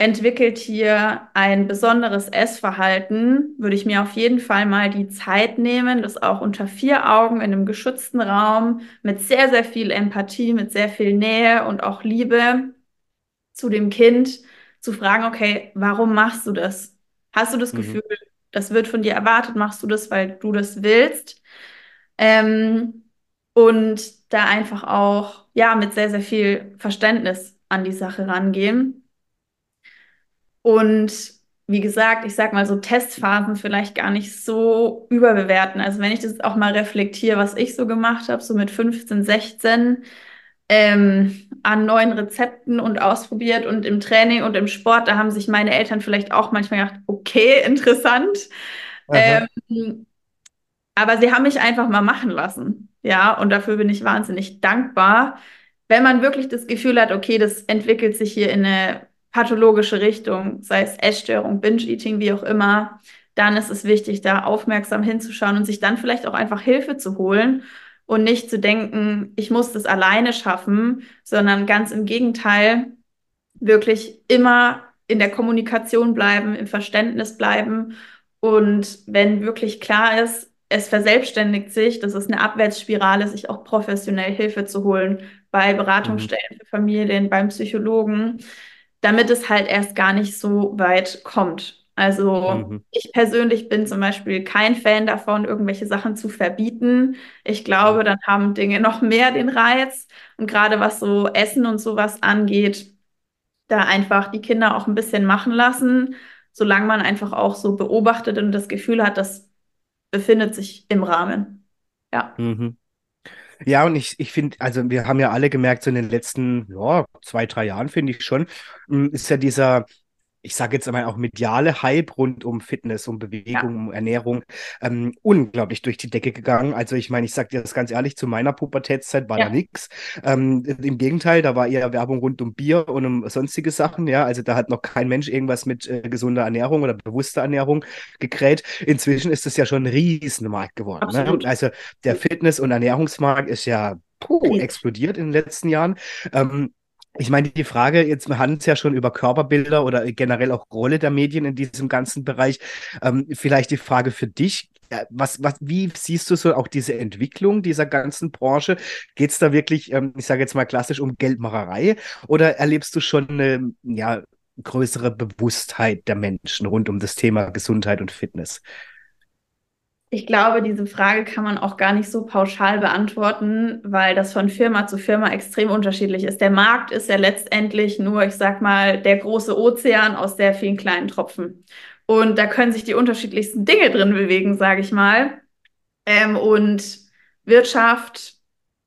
entwickelt hier ein besonderes Essverhalten, würde ich mir auf jeden Fall mal die Zeit nehmen, das auch unter vier Augen in einem geschützten Raum mit sehr, sehr viel Empathie, mit sehr viel Nähe und auch Liebe zu dem Kind zu fragen, okay, warum machst du das? Hast du das Mhm. Gefühl, das wird von dir erwartet, machst du das, weil du das willst? Ähm, und da einfach auch, ja, mit sehr, sehr viel Verständnis an die Sache rangehen. Und wie gesagt, ich sag mal so Testphasen vielleicht gar nicht so überbewerten. Also wenn ich das auch mal reflektiere, was ich so gemacht habe, so mit 15, 16, ähm, an neuen Rezepten und ausprobiert und im Training und im Sport, da haben sich meine Eltern vielleicht auch manchmal gedacht, okay, [LAUGHS] interessant. Ähm, aber sie haben mich einfach mal machen lassen. Ja, und dafür bin ich wahnsinnig dankbar. Wenn man wirklich das Gefühl hat, okay, das entwickelt sich hier in eine pathologische Richtung, sei es Essstörung, Binge-Eating, wie auch immer, dann ist es wichtig, da aufmerksam hinzuschauen und sich dann vielleicht auch einfach Hilfe zu holen und nicht zu denken, ich muss das alleine schaffen, sondern ganz im Gegenteil, wirklich immer in der Kommunikation bleiben, im Verständnis bleiben und wenn wirklich klar ist, es verselbstständigt sich, das ist eine Abwärtsspirale, sich auch professionell Hilfe zu holen bei Beratungsstellen mhm. für Familien, beim Psychologen, damit es halt erst gar nicht so weit kommt. Also mhm. ich persönlich bin zum Beispiel kein Fan davon, irgendwelche Sachen zu verbieten. Ich glaube, dann haben Dinge noch mehr den Reiz. Und gerade was so Essen und sowas angeht, da einfach die Kinder auch ein bisschen machen lassen, solange man einfach auch so beobachtet und das Gefühl hat, das befindet sich im Rahmen. Ja. Mhm. Ja, und ich, ich finde, also wir haben ja alle gemerkt, so in den letzten ja, zwei, drei Jahren, finde ich schon, hm, ist ja dieser, ich sage jetzt einmal auch mediale Hype rund um Fitness, um Bewegung, ja. um Ernährung ähm, unglaublich durch die Decke gegangen. Also ich meine, ich sage dir das ganz ehrlich, zu meiner Pubertätszeit war ja. da nichts. Ähm, Im Gegenteil, da war eher Werbung rund um Bier und um sonstige Sachen. Ja, also da hat noch kein Mensch irgendwas mit äh, gesunder Ernährung oder bewusster Ernährung gekräht. Inzwischen ist es ja schon ein Riesenmarkt geworden. Ne? Also der Fitness- und Ernährungsmarkt ist ja puh, explodiert in den letzten Jahren. Ähm, ich meine, die Frage, jetzt wir hatten es ja schon über Körperbilder oder generell auch Rolle der Medien in diesem ganzen Bereich. Ähm, vielleicht die Frage für dich. Was, was, wie siehst du so auch diese Entwicklung dieser ganzen Branche? Geht es da wirklich, ähm, ich sage jetzt mal klassisch, um Geldmacherei oder erlebst du schon eine ja, größere Bewusstheit der Menschen rund um das Thema Gesundheit und Fitness? Ich glaube, diese Frage kann man auch gar nicht so pauschal beantworten, weil das von Firma zu Firma extrem unterschiedlich ist. Der Markt ist ja letztendlich nur, ich sag mal, der große Ozean aus sehr vielen kleinen Tropfen. Und da können sich die unterschiedlichsten Dinge drin bewegen, sage ich mal. Ähm, und Wirtschaft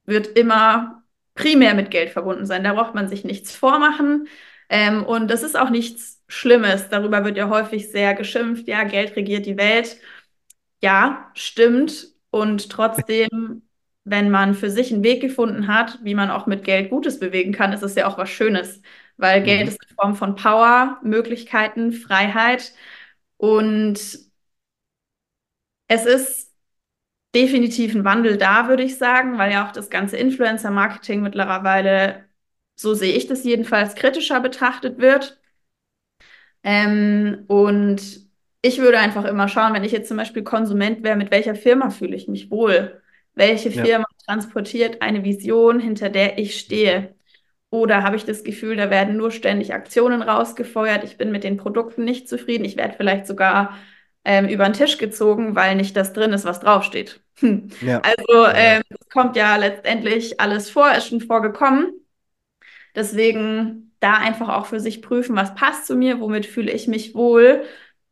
wird immer primär mit Geld verbunden sein. Da braucht man sich nichts vormachen. Ähm, und das ist auch nichts Schlimmes. Darüber wird ja häufig sehr geschimpft. Ja, Geld regiert die Welt ja, stimmt. Und trotzdem, wenn man für sich einen Weg gefunden hat, wie man auch mit Geld Gutes bewegen kann, ist es ja auch was Schönes. Weil Geld mhm. ist eine Form von Power, Möglichkeiten, Freiheit. Und es ist definitiv ein Wandel da, würde ich sagen, weil ja auch das ganze Influencer-Marketing mittlerweile, so sehe ich das jedenfalls, kritischer betrachtet wird. Ähm, und ich würde einfach immer schauen, wenn ich jetzt zum Beispiel Konsument wäre, mit welcher Firma fühle ich mich wohl? Welche ja. Firma transportiert eine Vision, hinter der ich stehe? Oder habe ich das Gefühl, da werden nur ständig Aktionen rausgefeuert, ich bin mit den Produkten nicht zufrieden, ich werde vielleicht sogar ähm, über den Tisch gezogen, weil nicht das drin ist, was draufsteht. Hm. Ja. Also ähm, es kommt ja letztendlich alles vor, ist schon vorgekommen. Deswegen da einfach auch für sich prüfen, was passt zu mir, womit fühle ich mich wohl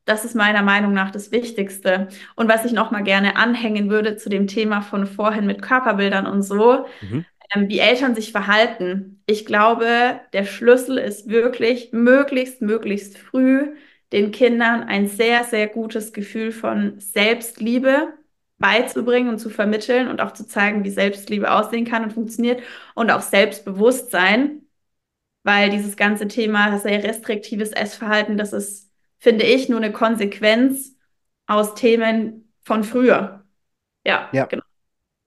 das ist meiner Meinung nach das Wichtigste. Und was ich noch mal gerne anhängen würde zu dem Thema von vorhin mit Körperbildern und so, mhm. ähm, wie Eltern sich verhalten. Ich glaube, der Schlüssel ist wirklich, möglichst, möglichst früh den Kindern ein sehr, sehr gutes Gefühl von Selbstliebe beizubringen und zu vermitteln und auch zu zeigen, wie Selbstliebe aussehen kann und funktioniert und auch Selbstbewusstsein, weil dieses ganze Thema, sehr restriktives Essverhalten, das ist finde ich, nur eine Konsequenz aus Themen von früher. Ja, ja. genau.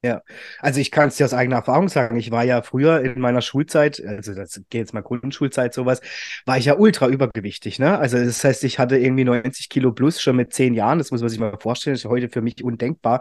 Ja, also ich kann es dir aus eigener Erfahrung sagen. Ich war ja früher in meiner Schulzeit, also das geht jetzt mal Grundschulzeit sowas, war ich ja ultra übergewichtig. Ne? Also das heißt, ich hatte irgendwie 90 Kilo plus schon mit zehn Jahren. Das muss man sich mal vorstellen. Das ist heute für mich undenkbar.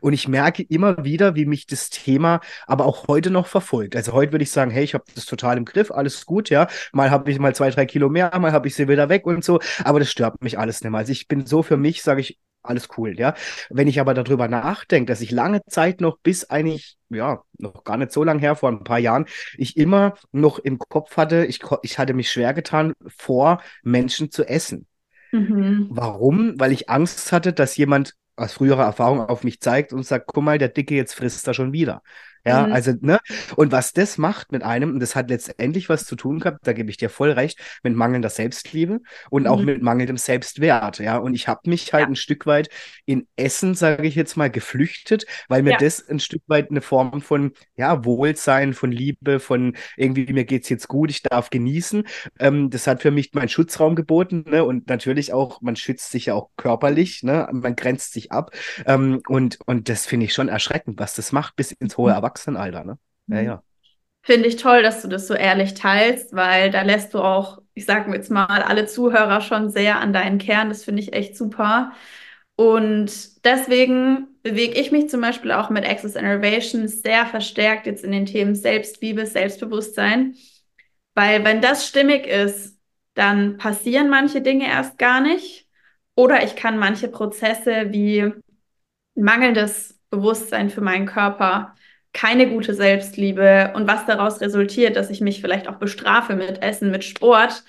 Und ich merke immer wieder, wie mich das Thema aber auch heute noch verfolgt. Also heute würde ich sagen, hey, ich habe das total im Griff, alles gut, ja. Mal habe ich mal zwei, drei Kilo mehr, mal habe ich sie wieder weg und so. Aber das stört mich alles nicht mehr. Also ich bin so für mich, sage ich, alles cool, ja. Wenn ich aber darüber nachdenke, dass ich lange Zeit noch bis eigentlich, ja, noch gar nicht so lange her, vor ein paar Jahren, ich immer noch im Kopf hatte, ich, ich hatte mich schwer getan, vor Menschen zu essen. Mhm. Warum? Weil ich Angst hatte, dass jemand aus früherer Erfahrung auf mich zeigt und sagt, guck mal, der Dicke jetzt frisst er schon wieder. Ja, mhm. also, ne? Und was das macht mit einem, und das hat letztendlich was zu tun gehabt, da gebe ich dir voll recht, mit mangelnder Selbstliebe und mhm. auch mit mangelndem Selbstwert. Ja, und ich habe mich halt ja. ein Stück weit in Essen, sage ich jetzt mal, geflüchtet, weil mir ja. das ein Stück weit eine Form von, ja, Wohlsein, von Liebe, von irgendwie, mir geht's jetzt gut, ich darf genießen. Ähm, das hat für mich meinen Schutzraum geboten, ne? Und natürlich auch, man schützt sich ja auch körperlich, ne? Man grenzt sich ab. Ähm, und, und das finde ich schon erschreckend, was das macht, bis ins hohe Erwachsene. Erwachsenenalter, ne? Ja, mhm. ja. Finde ich toll, dass du das so ehrlich teilst, weil da lässt du auch, ich sage jetzt mal, alle Zuhörer schon sehr an deinen Kern. Das finde ich echt super. Und deswegen bewege ich mich zum Beispiel auch mit Access Innovation sehr verstärkt jetzt in den Themen Selbstliebe, Selbstbewusstsein. Weil wenn das stimmig ist, dann passieren manche Dinge erst gar nicht. Oder ich kann manche Prozesse wie mangelndes Bewusstsein für meinen Körper, keine gute Selbstliebe und was daraus resultiert, dass ich mich vielleicht auch bestrafe mit Essen, mit Sport,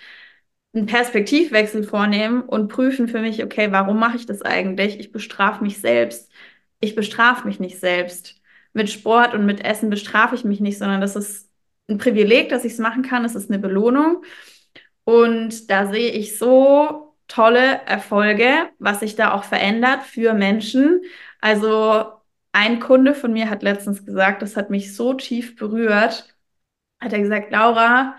einen Perspektivwechsel vornehmen und prüfen für mich, okay, warum mache ich das eigentlich? Ich bestrafe mich selbst. Ich bestrafe mich nicht selbst. Mit Sport und mit Essen bestrafe ich mich nicht, sondern das ist ein Privileg, dass ich es machen kann. Es ist eine Belohnung. Und da sehe ich so tolle Erfolge, was sich da auch verändert für Menschen. Also ein Kunde von mir hat letztens gesagt, das hat mich so tief berührt, hat er gesagt, Laura,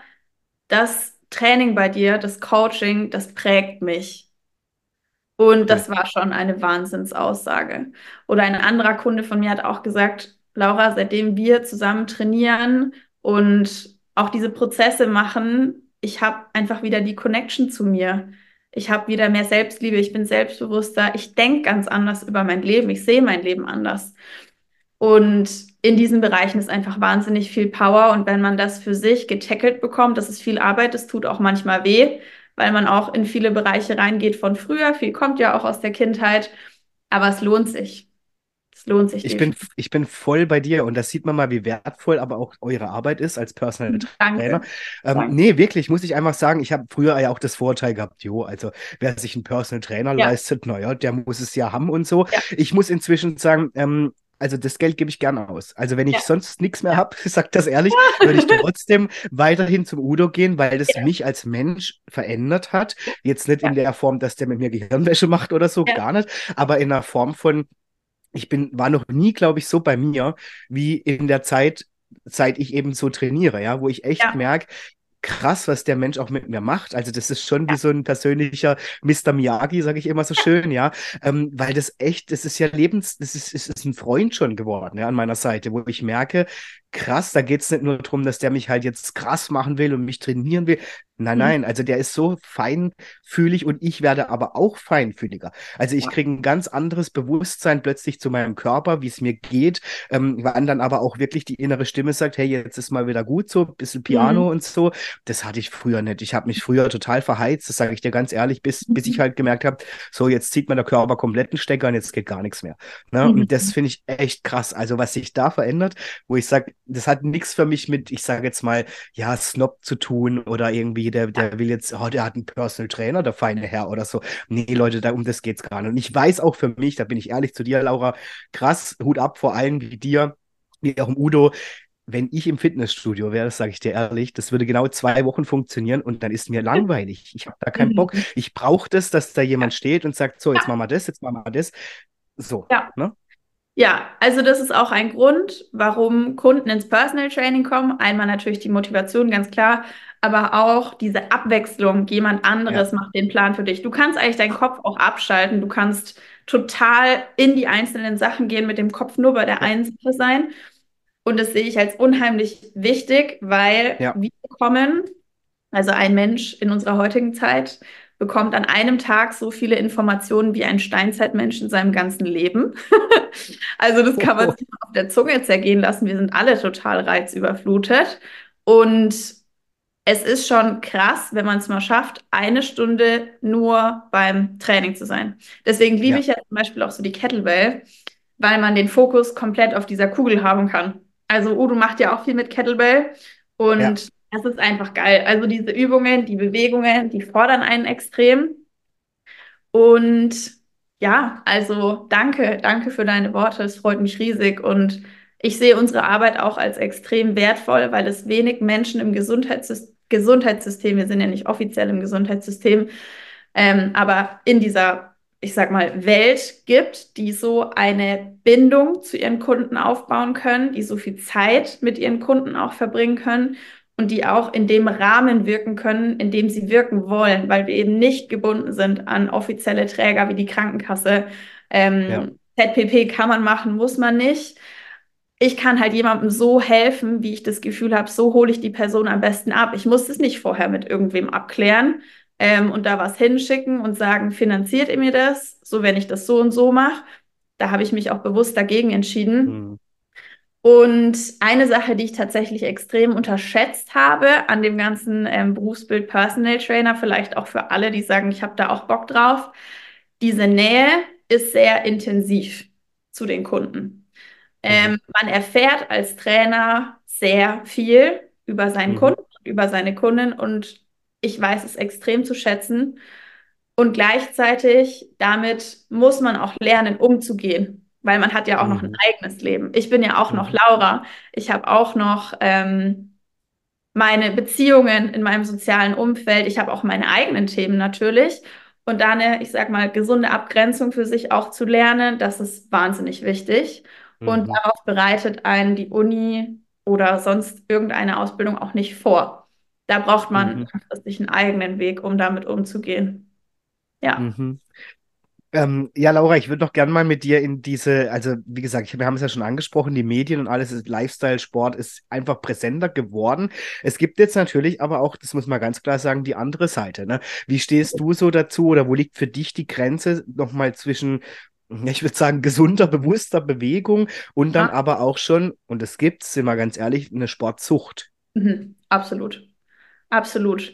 das Training bei dir, das Coaching, das prägt mich. Und das war schon eine Wahnsinnsaussage. Oder ein anderer Kunde von mir hat auch gesagt, Laura, seitdem wir zusammen trainieren und auch diese Prozesse machen, ich habe einfach wieder die Connection zu mir. Ich habe wieder mehr Selbstliebe, ich bin selbstbewusster, ich denke ganz anders über mein Leben, ich sehe mein Leben anders. Und in diesen Bereichen ist einfach wahnsinnig viel Power. Und wenn man das für sich getackelt bekommt, das ist viel Arbeit, das tut auch manchmal weh, weil man auch in viele Bereiche reingeht von früher. Viel kommt ja auch aus der Kindheit, aber es lohnt sich. Es lohnt sich. Ich bin, ich bin voll bei dir und das sieht man mal, wie wertvoll aber auch eure Arbeit ist als Personal mhm, Danke. Trainer. Ähm, nee, wirklich, muss ich einfach sagen, ich habe früher ja auch das Vorteil gehabt, jo, also wer sich einen Personal Trainer ja. leistet, naja, der muss es ja haben und so. Ja. Ich muss inzwischen sagen, ähm, also das Geld gebe ich gerne aus. Also wenn ich ja. sonst nichts mehr habe, [LAUGHS] sag das ehrlich, würde ich [LAUGHS] trotzdem weiterhin zum Udo gehen, weil das ja. mich als Mensch verändert hat. Jetzt nicht ja. in der Form, dass der mit mir Gehirnwäsche macht oder so, gar nicht, aber in der Form von, ich bin, war noch nie, glaube ich, so bei mir, wie in der Zeit, seit ich eben so trainiere, ja, wo ich echt ja. merke, krass, was der Mensch auch mit mir macht. Also das ist schon wie so ein persönlicher Mr. Miyagi, sage ich immer so schön, ja, ähm, weil das echt, das ist ja Lebens, das ist, ist, ist ein Freund schon geworden, ja, an meiner Seite, wo ich merke, krass, da geht es nicht nur darum, dass der mich halt jetzt krass machen will und mich trainieren will. Nein, mhm. nein, also der ist so feinfühlig und ich werde aber auch feinfühliger. Also ich kriege ein ganz anderes Bewusstsein plötzlich zu meinem Körper, wie es mir geht, ähm, wann dann aber auch wirklich die innere Stimme sagt, hey, jetzt ist mal wieder gut so, bisschen Piano mhm. und so. Das hatte ich früher nicht. Ich habe mich früher total verheizt, das sage ich dir ganz ehrlich, bis, mhm. bis ich mhm. halt gemerkt habe, so jetzt zieht man der Körper komplett einen Stecker und jetzt geht gar nichts mehr. Ne? Und das mhm. finde ich echt krass. Also was sich da verändert, wo ich sage, das hat nichts für mich mit, ich sage jetzt mal, ja, Snob zu tun oder irgendwie, der, der will jetzt, oh, der hat einen Personal Trainer, der feine Herr oder so. Nee, Leute, da, um das geht's gar nicht. Und ich weiß auch für mich, da bin ich ehrlich zu dir, Laura, krass, Hut ab vor allen wie dir, wie auch im Udo, wenn ich im Fitnessstudio wäre, das sage ich dir ehrlich, das würde genau zwei Wochen funktionieren und dann ist mir langweilig. Ich habe da keinen Bock. Ich brauche das, dass da jemand steht und sagt, so, jetzt machen wir das, jetzt machen wir das. So. Ja. Ne? Ja, also das ist auch ein Grund, warum Kunden ins Personal Training kommen. Einmal natürlich die Motivation, ganz klar, aber auch diese Abwechslung. Jemand anderes ja. macht den Plan für dich. Du kannst eigentlich deinen Kopf auch abschalten. Du kannst total in die einzelnen Sachen gehen, mit dem Kopf nur bei der ja. einen Sache sein. Und das sehe ich als unheimlich wichtig, weil ja. wir kommen, also ein Mensch in unserer heutigen Zeit, bekommt an einem Tag so viele Informationen wie ein Steinzeitmensch in seinem ganzen Leben. [LAUGHS] also das kann man sich auf der Zunge zergehen lassen. Wir sind alle total reizüberflutet. Und es ist schon krass, wenn man es mal schafft, eine Stunde nur beim Training zu sein. Deswegen liebe ja. ich ja zum Beispiel auch so die Kettlebell, weil man den Fokus komplett auf dieser Kugel haben kann. Also Udo macht ja auch viel mit Kettlebell und ja. Das ist einfach geil. Also diese Übungen, die Bewegungen, die fordern einen extrem. Und ja, also danke, danke für deine Worte. Es freut mich riesig und Ich sehe unsere Arbeit auch als extrem wertvoll, weil es wenig Menschen im Gesundheitssystem, Gesundheitssystem wir sind ja nicht offiziell im Gesundheitssystem, ähm, aber in dieser, ich sag mal, Welt gibt, die so eine Bindung zu ihren Kunden aufbauen können, die so viel Zeit mit ihren Kunden auch verbringen können und die auch in dem Rahmen wirken können, in dem sie wirken wollen, weil wir eben nicht gebunden sind an offizielle Träger wie die Krankenkasse. Ähm, ja. ZPP kann man machen, muss man nicht. Ich kann halt jemandem so helfen, wie ich das Gefühl habe, so hole ich die Person am besten ab. Ich muss es nicht vorher mit irgendwem abklären ähm, und da was hinschicken und sagen, finanziert ihr mir das? So, wenn ich das so und so mache. Da habe ich mich auch bewusst dagegen entschieden. Mhm. Und eine Sache, die ich tatsächlich extrem unterschätzt habe an dem ganzen ähm, Berufsbild Personal Trainer, vielleicht auch für alle, die sagen, ich habe da auch Bock drauf, diese Nähe ist sehr intensiv zu den Kunden. Ähm, mhm. man erfährt als Trainer sehr viel über seinen mhm. Kunden, über seine Kunden und ich weiß es extrem zu schätzen. Und gleichzeitig damit muss man auch lernen, umzugehen weil man hat ja auch mhm. noch ein mhm. eigenes Leben. Ich bin ja auch mhm. noch Laura. Ich habe auch noch ähm, meine Beziehungen in meinem sozialen Umfeld. Ich habe auch meine eigenen Themen natürlich. Und da eine, ich sag mal, gesunde Abgrenzung für sich auch zu lernen, das ist wahnsinnig wichtig. Mhm. Und darauf bereitet einen die Uni oder sonst irgendeine Ausbildung auch nicht vor. Da braucht man mhm. einen eigenen Weg, um damit umzugehen. Ja. Mhm. Ähm, ja, Laura, ich würde doch gerne mal mit dir in diese, also wie gesagt, wir haben es ja schon angesprochen, die Medien und alles, Lifestyle, Sport ist einfach präsenter geworden. Es gibt jetzt natürlich aber auch, das muss man ganz klar sagen, die andere Seite. Ne? Wie stehst du so dazu oder wo liegt für dich die Grenze nochmal zwischen ich würde sagen, gesunder, bewusster Bewegung und dann ja. aber auch schon, und es gibt, sind wir ganz ehrlich, eine Sportzucht. Mhm, absolut. Absolut.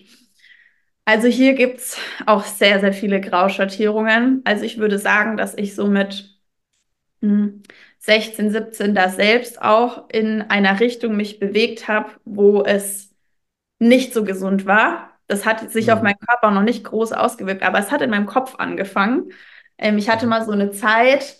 Also hier gibt es auch sehr, sehr viele Grauschattierungen. Also ich würde sagen, dass ich so mit 16, hm, 17 da selbst auch in einer Richtung mich bewegt habe, wo es nicht so gesund war. Das hat sich mhm. auf meinen Körper noch nicht groß ausgewirkt, aber es hat in meinem Kopf angefangen. Ähm, ich hatte mhm. mal so eine Zeit,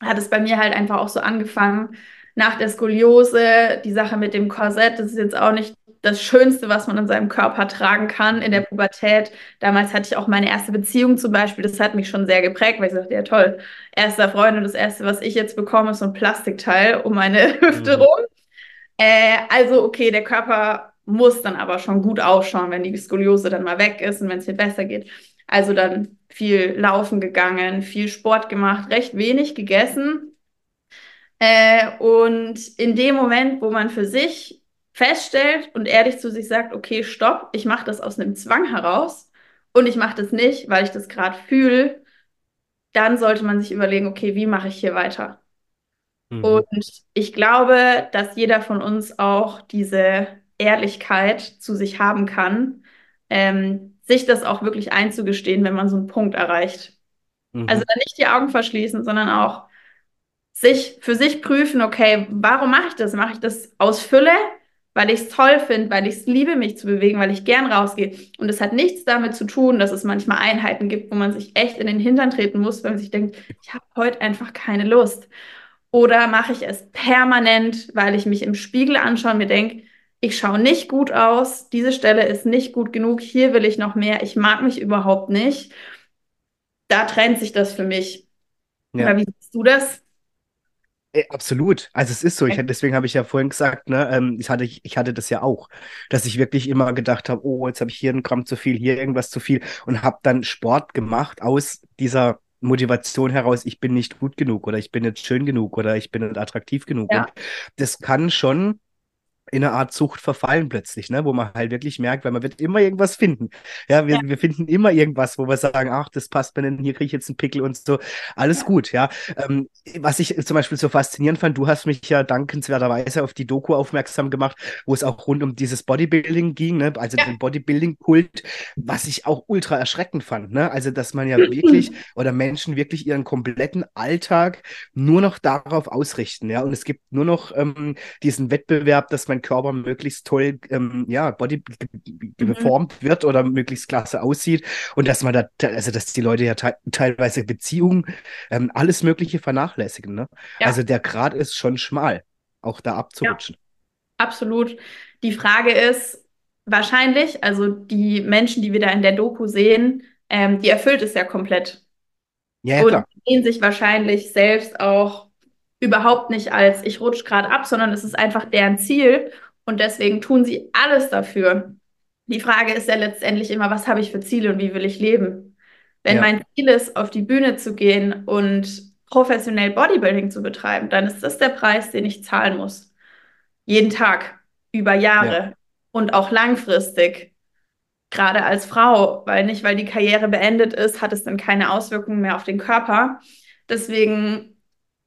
hat es bei mir halt einfach auch so angefangen, nach der Skoliose, die Sache mit dem Korsett, das ist jetzt auch nicht das Schönste, was man in seinem Körper tragen kann in der Pubertät. Damals hatte ich auch meine erste Beziehung zum Beispiel. Das hat mich schon sehr geprägt, weil ich sagte, ja toll, erster Freund und das erste, was ich jetzt bekomme, ist so ein Plastikteil um meine [LAUGHS] Hüfte mhm. rum. Äh, also okay, der Körper muss dann aber schon gut ausschauen, wenn die Skoliose dann mal weg ist und wenn es mir besser geht. Also dann viel laufen gegangen, viel Sport gemacht, recht wenig gegessen. Äh, und in dem Moment, wo man für sich feststellt und ehrlich zu sich sagt, okay, stopp, ich mache das aus einem Zwang heraus und ich mache das nicht, weil ich das gerade fühle, dann sollte man sich überlegen, okay, wie mache ich hier weiter? Mhm. Und ich glaube, dass jeder von uns auch diese Ehrlichkeit zu sich haben kann, ähm, sich das auch wirklich einzugestehen, wenn man so einen Punkt erreicht. Mhm. Also dann nicht die Augen verschließen, sondern auch sich für sich prüfen, okay, warum mache ich das? Mache ich das aus Fülle? Weil ich es toll finde, weil ich es liebe, mich zu bewegen, weil ich gern rausgehe. Und es hat nichts damit zu tun, dass es manchmal Einheiten gibt, wo man sich echt in den Hintern treten muss, weil man sich denkt, ich habe heute einfach keine Lust. Oder mache ich es permanent, weil ich mich im Spiegel anschaue und mir denke, ich schaue nicht gut aus, diese Stelle ist nicht gut genug, hier will ich noch mehr, ich mag mich überhaupt nicht. Da trennt sich das für mich. Ja. Oder wie siehst du das? Äh, absolut. Also es ist so. Ich, deswegen habe ich ja vorhin gesagt, ne, ähm, ich, hatte, ich hatte das ja auch, dass ich wirklich immer gedacht habe, oh, jetzt habe ich hier einen Gramm zu viel, hier irgendwas zu viel und habe dann Sport gemacht aus dieser Motivation heraus, ich bin nicht gut genug oder ich bin nicht schön genug oder ich bin nicht attraktiv genug. Ja. Und das kann schon in eine Art Zucht verfallen plötzlich, ne? wo man halt wirklich merkt, weil man wird immer irgendwas finden. Ja, wir, ja. wir finden immer irgendwas, wo wir sagen, ach, das passt mir denn, hier kriege ich jetzt einen Pickel und so. Alles ja. gut, ja. Ähm, was ich zum Beispiel so faszinierend fand, du hast mich ja dankenswerterweise auf die Doku aufmerksam gemacht, wo es auch rund um dieses Bodybuilding ging, ne? also ja. den Bodybuilding-Kult, was ich auch ultra erschreckend fand. Ne? Also, dass man ja wirklich oder Menschen wirklich ihren kompletten Alltag nur noch darauf ausrichten, ja. Und es gibt nur noch ähm, diesen Wettbewerb, dass man mein Körper möglichst toll, ähm, ja, body mhm. geformt wird oder möglichst klasse aussieht und dass man da, also dass die Leute ja te teilweise Beziehungen, ähm, alles Mögliche vernachlässigen. Ne? Ja. Also der Grad ist schon schmal. auch da abzurutschen. Ja, absolut. Die Frage ist wahrscheinlich, also die Menschen, die wir da in der Doku sehen, ähm, die erfüllt es ja komplett. Ja, und sehen sich wahrscheinlich selbst auch überhaupt nicht als ich rutsche gerade ab, sondern es ist einfach deren Ziel und deswegen tun sie alles dafür. Die Frage ist ja letztendlich immer, was habe ich für Ziele und wie will ich leben? Wenn ja. mein Ziel ist, auf die Bühne zu gehen und professionell Bodybuilding zu betreiben, dann ist das der Preis, den ich zahlen muss. Jeden Tag, über Jahre ja. und auch langfristig gerade als Frau, weil nicht, weil die Karriere beendet ist, hat es dann keine Auswirkungen mehr auf den Körper. Deswegen,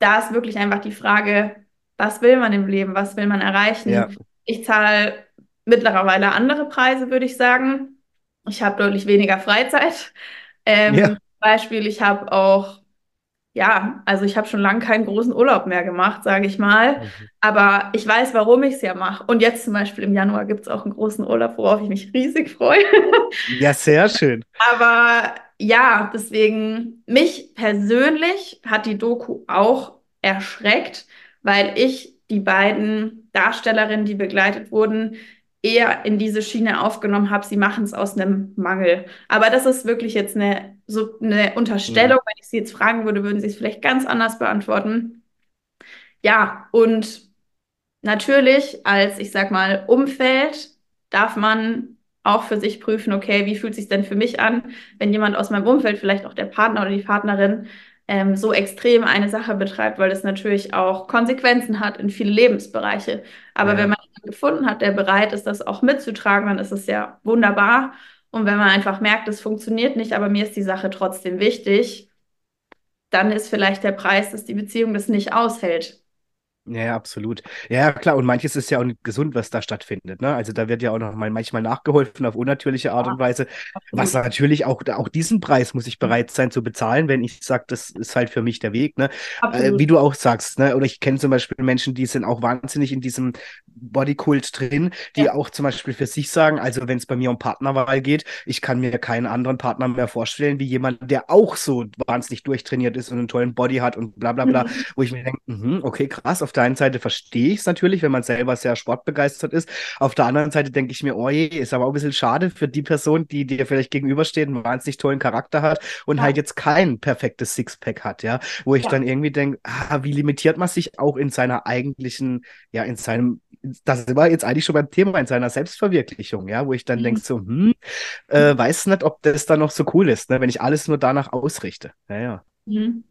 da ist wirklich einfach die Frage, was will man im Leben, was will man erreichen? Ja. Ich zahle mittlerweile andere Preise, würde ich sagen. Ich habe deutlich weniger Freizeit. Ähm, ja. Zum Beispiel, ich habe auch ja, also ich habe schon lange keinen großen Urlaub mehr gemacht, sage ich mal. Mhm. Aber ich weiß, warum ich es ja mache. Und jetzt zum Beispiel im Januar gibt es auch einen großen Urlaub, worauf ich mich riesig freue. Ja, sehr schön. Aber ja, deswegen, mich persönlich hat die Doku auch erschreckt, weil ich die beiden Darstellerinnen, die begleitet wurden, eher in diese Schiene aufgenommen habe, sie machen es aus einem Mangel. Aber das ist wirklich jetzt eine, so eine Unterstellung. Ja. Wenn ich Sie jetzt fragen würde, würden Sie es vielleicht ganz anders beantworten. Ja, und natürlich als, ich sag mal, Umfeld darf man auch für sich prüfen, okay, wie fühlt es sich denn für mich an, wenn jemand aus meinem Umfeld, vielleicht auch der Partner oder die Partnerin, ähm, so extrem eine Sache betreibt, weil das natürlich auch Konsequenzen hat in viele Lebensbereiche. Aber ja. wenn man jemanden gefunden hat, der bereit ist, das auch mitzutragen, dann ist es ja wunderbar. Und wenn man einfach merkt, es funktioniert nicht, aber mir ist die Sache trotzdem wichtig, dann ist vielleicht der Preis, dass die Beziehung das nicht aushält. Ja, absolut. Ja, klar. Und manches ist ja auch nicht gesund, was da stattfindet. Ne? Also da wird ja auch noch mal manchmal nachgeholfen auf unnatürliche Art und Weise. Was natürlich auch, auch diesen Preis muss ich mhm. bereit sein zu bezahlen, wenn ich sage, das ist halt für mich der Weg. Ne? Äh, wie du auch sagst. Ne? Oder ich kenne zum Beispiel Menschen, die sind auch wahnsinnig in diesem Bodykult drin, die ja. auch zum Beispiel für sich sagen, also wenn es bei mir um Partnerwahl geht, ich kann mir keinen anderen Partner mehr vorstellen, wie jemand, der auch so wahnsinnig durchtrainiert ist und einen tollen Body hat und bla bla bla, mhm. wo ich mir denke, mh, okay, krass, auf der einen Seite verstehe ich es natürlich, wenn man selber sehr sportbegeistert ist. Auf der anderen Seite denke ich mir, oh je, ist aber auch ein bisschen schade für die Person, die dir vielleicht gegenübersteht, einen wahnsinnig tollen Charakter hat und ja. halt jetzt kein perfektes Sixpack hat, ja. Wo ich ja. dann irgendwie denke, ah, wie limitiert man sich auch in seiner eigentlichen, ja, in seinem, das war jetzt eigentlich schon beim Thema, in seiner Selbstverwirklichung, ja, wo ich dann mhm. denke so, hm, äh, weiß nicht, ob das dann noch so cool ist, ne, wenn ich alles nur danach ausrichte. Ja, ja. Mhm.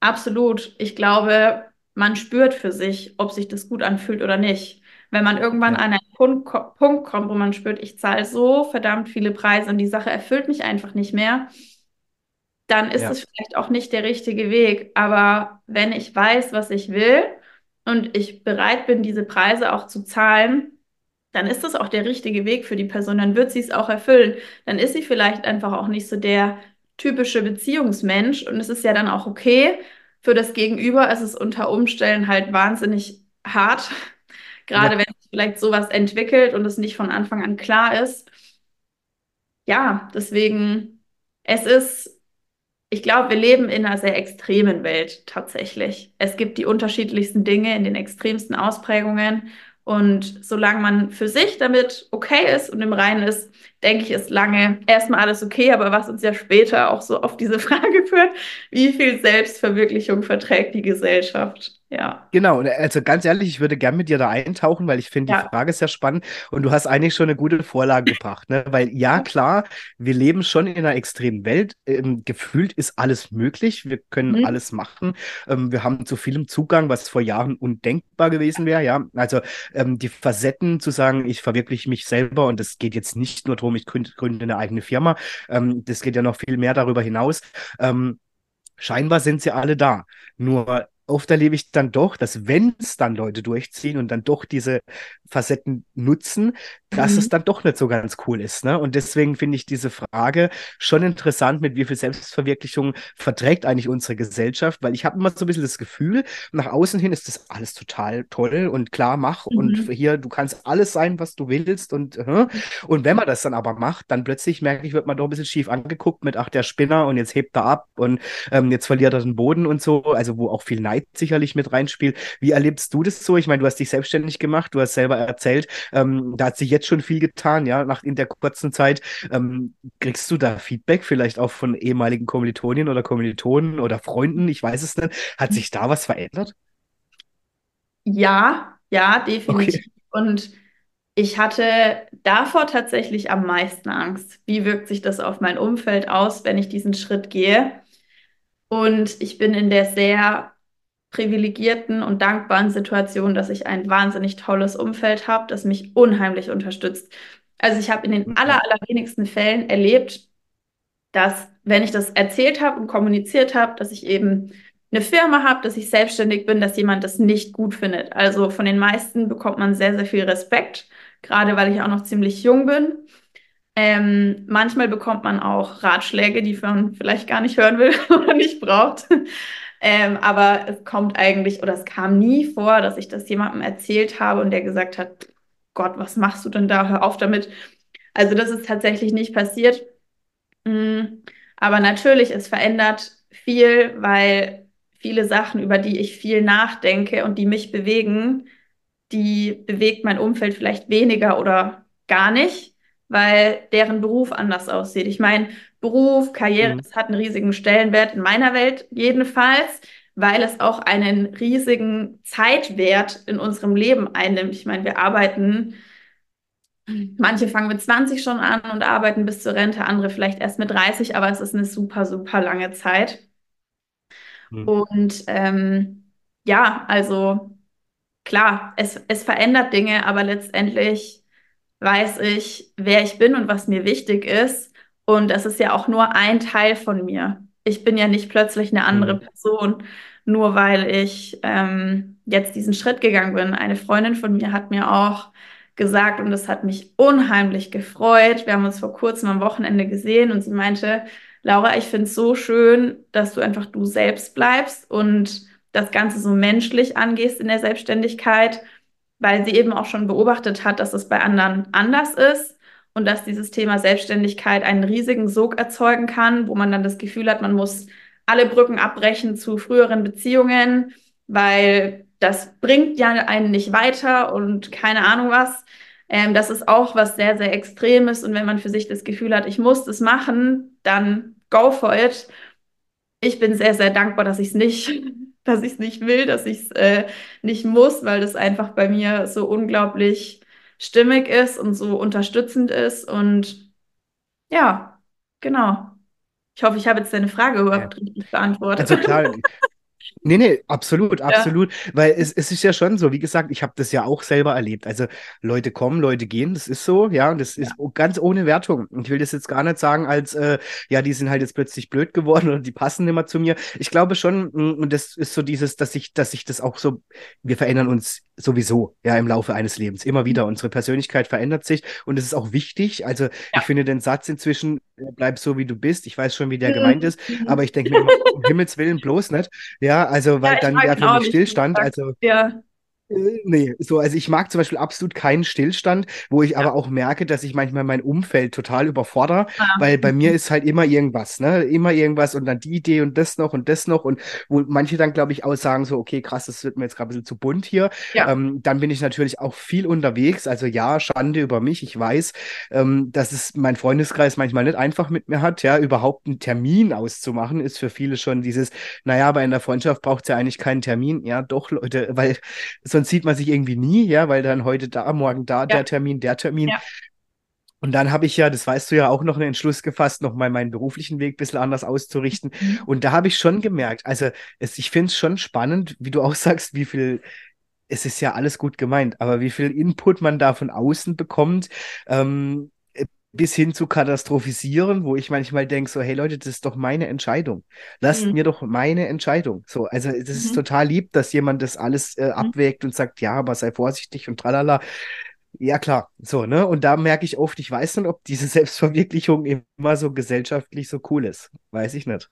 Absolut. Ich glaube, man spürt für sich, ob sich das gut anfühlt oder nicht. Wenn man irgendwann ja. an einen Punkt, Punkt kommt, wo man spürt, ich zahle so verdammt viele Preise und die Sache erfüllt mich einfach nicht mehr, dann ist es ja. vielleicht auch nicht der richtige Weg. Aber wenn ich weiß, was ich will und ich bereit bin, diese Preise auch zu zahlen, dann ist das auch der richtige Weg für die Person. Dann wird sie es auch erfüllen. Dann ist sie vielleicht einfach auch nicht so der typische Beziehungsmensch und es ist ja dann auch okay, für das Gegenüber ist es unter Umständen halt wahnsinnig hart, [LAUGHS] gerade ja. wenn sich vielleicht sowas entwickelt und es nicht von Anfang an klar ist. Ja, deswegen, es ist, ich glaube, wir leben in einer sehr extremen Welt tatsächlich. Es gibt die unterschiedlichsten Dinge in den extremsten Ausprägungen und solange man für sich damit okay ist und im Reinen ist, denke ich, ist lange erstmal alles okay. Aber was uns ja später auch so auf diese [LAUGHS] Frage führt, wie viel Selbstverwirklichung verträgt die Gesellschaft? Ja. Genau, also ganz ehrlich, ich würde gern mit dir da eintauchen, weil ich finde ja. die Frage sehr spannend und du hast eigentlich schon eine gute Vorlage gebracht, ne? Weil ja, klar, wir leben schon in einer extremen Welt. Ähm, gefühlt ist alles möglich, wir können mhm. alles machen. Ähm, wir haben zu vielem Zugang, was vor Jahren undenkbar gewesen wäre, ja. Also ähm, die Facetten zu sagen, ich verwirkliche mich selber und es geht jetzt nicht nur darum, ich gründe, gründe eine eigene Firma. Ähm, das geht ja noch viel mehr darüber hinaus. Ähm, scheinbar sind sie alle da. Nur oft erlebe ich dann doch, dass wenn es dann Leute durchziehen und dann doch diese Facetten nutzen, dass mhm. es dann doch nicht so ganz cool ist. Ne? Und deswegen finde ich diese Frage schon interessant, mit wie viel Selbstverwirklichung verträgt eigentlich unsere Gesellschaft, weil ich habe immer so ein bisschen das Gefühl, nach außen hin ist das alles total toll und klar, mach mhm. und hier, du kannst alles sein, was du willst und, äh, und wenn man das dann aber macht, dann plötzlich merke ich, wird man doch ein bisschen schief angeguckt mit, ach, der Spinner und jetzt hebt er ab und ähm, jetzt verliert er den Boden und so, also wo auch viel Neid sicherlich mit reinspielt. Wie erlebst du das so? Ich meine, du hast dich selbstständig gemacht, du hast selber erzählt, ähm, da hat sich jetzt schon viel getan, ja, nach in der kurzen Zeit. Ähm, kriegst du da Feedback vielleicht auch von ehemaligen Kommilitonien oder Kommilitonen oder Freunden? Ich weiß es nicht. Hat sich da was verändert? Ja, ja, definitiv. Okay. Und ich hatte davor tatsächlich am meisten Angst. Wie wirkt sich das auf mein Umfeld aus, wenn ich diesen Schritt gehe? Und ich bin in der sehr privilegierten und dankbaren Situation, dass ich ein wahnsinnig tolles Umfeld habe, das mich unheimlich unterstützt. Also ich habe in den aller, allerwenigsten Fällen erlebt, dass wenn ich das erzählt habe und kommuniziert habe, dass ich eben eine Firma habe, dass ich selbstständig bin, dass jemand das nicht gut findet. Also von den meisten bekommt man sehr, sehr viel Respekt, gerade weil ich auch noch ziemlich jung bin. Ähm, manchmal bekommt man auch Ratschläge, die man vielleicht gar nicht hören will [LAUGHS] oder nicht braucht. Ähm, aber es kommt eigentlich oder es kam nie vor, dass ich das jemandem erzählt habe und der gesagt hat, Gott, was machst du denn da? Hör auf damit. Also das ist tatsächlich nicht passiert. Mm, aber natürlich, es verändert viel, weil viele Sachen, über die ich viel nachdenke und die mich bewegen, die bewegt mein Umfeld vielleicht weniger oder gar nicht, weil deren Beruf anders aussieht. Ich meine, Beruf, Karriere, Mhm. das hat einen riesigen Stellenwert in meiner Welt jedenfalls, weil es auch einen riesigen Zeitwert in unserem Leben einnimmt. Ich meine, wir arbeiten, manche fangen mit 20 schon an und arbeiten bis zur Rente, andere vielleicht erst mit 30, aber es ist eine super, super lange Zeit. Mhm. Und ähm, ja, also klar, es, es verändert Dinge, aber letztendlich weiß ich, wer ich bin und was mir wichtig ist. Und das ist ja auch nur ein Teil von mir. Ich bin ja nicht plötzlich eine andere Mhm. Person, nur weil ich ähm, jetzt diesen Schritt gegangen bin. Eine Freundin von mir hat mir auch gesagt, und das hat mich unheimlich gefreut. Wir haben uns vor kurzem am Wochenende gesehen und sie meinte, Laura, ich finde es so schön, dass du einfach du selbst bleibst und das Ganze so menschlich angehst in der Selbstständigkeit weil sie eben auch schon beobachtet hat, dass es bei anderen anders ist und dass dieses Thema Selbstständigkeit einen riesigen Sog erzeugen kann, wo man dann das Gefühl hat, man muss alle Brücken abbrechen zu früheren Beziehungen, weil das bringt ja einen nicht weiter und keine Ahnung was. Ähm, das ist auch was sehr, sehr Extremes. Und wenn man für sich das Gefühl hat, ich muss das machen, dann go for it. Ich bin sehr, sehr dankbar, dass ich es nicht, dass ich es nicht will, dass ich es äh, nicht muss, weil das einfach bei mir so unglaublich stimmig ist und so unterstützend ist. Und ja, genau. Ich hoffe, ich habe jetzt deine Frage Ja. überhaupt richtig beantwortet. Also klar, [LAUGHS] Nee, nee, absolut, Ja. absolut. Weil es, es ist ja schon so, wie gesagt, ich habe das ja auch selber erlebt. Also Leute kommen, Leute gehen, das ist so, ja, und das ist ganz ohne Wertung. Ich will das jetzt gar nicht sagen, als äh, ja, die sind halt jetzt plötzlich blöd geworden [LAUGHS] oder die passen nicht mehr zu mir. Ich glaube schon, mm, und das ist so dieses, dass ich, dass ich das auch so, wir verändern uns sowieso, ja, im Laufe eines Lebens. Immer wieder. Unsere Persönlichkeit verändert sich und es ist auch wichtig. Also ich finde den Satz inzwischen, äh, bleib so wie du bist. Ich weiß schon, wie der gemeint ist, aber ich denke mir immer, um [LAUGHS] Himmels Willen bloß nicht. Ja, also, weil Ja, dann ihn für wie Stillstand. Also, Ja, nee, so, also ich mag zum Beispiel absolut keinen Stillstand, wo ich aber auch merke, dass ich manchmal mein Umfeld total überfordere, Ah. weil bei mir [LAUGHS] ist halt immer irgendwas, ne? Immer irgendwas und dann die Idee und das noch und das noch und wo manche dann, glaube ich, auch sagen so, okay, krass, das wird mir jetzt gerade ein bisschen zu bunt hier. Ja. Ähm, dann bin ich natürlich auch viel unterwegs, also ja, Schande über mich, ich weiß, ähm, dass es mein Freundeskreis manchmal nicht einfach mit mir hat, ja, überhaupt einen Termin auszumachen, ist für viele schon dieses, naja, aber in der Freundschaft braucht es ja eigentlich keinen Termin. Ja, doch, Leute, weil sonst sieht man sich irgendwie nie, ja, weil dann heute da, morgen da, der Termin, der Termin. Ja. Und dann habe ich ja, das weißt du ja auch noch einen Entschluss gefasst, noch mal meinen beruflichen Weg ein bisschen anders auszurichten. Mhm. Und da habe ich schon gemerkt, also es, ich finde es schon spannend, wie du auch [LAUGHS] sagst, wie viel, es ist ja alles gut gemeint, aber wie viel Input man da von außen bekommt, ähm, bis hin zu katastrophisieren, wo ich manchmal denke, so, hey Leute, das ist doch meine Entscheidung. Lasst Mhm. mir doch meine Entscheidung. So, also das ist Mhm. total lieb, dass jemand das alles äh, abwägt und sagt, ja, aber sei vorsichtig und tralala. Ja, klar, so, ne? Und da merke ich oft, ich weiß nicht, ob diese [LAUGHS] Selbstverwirklichung immer so gesellschaftlich so cool ist. Weiß ich nicht.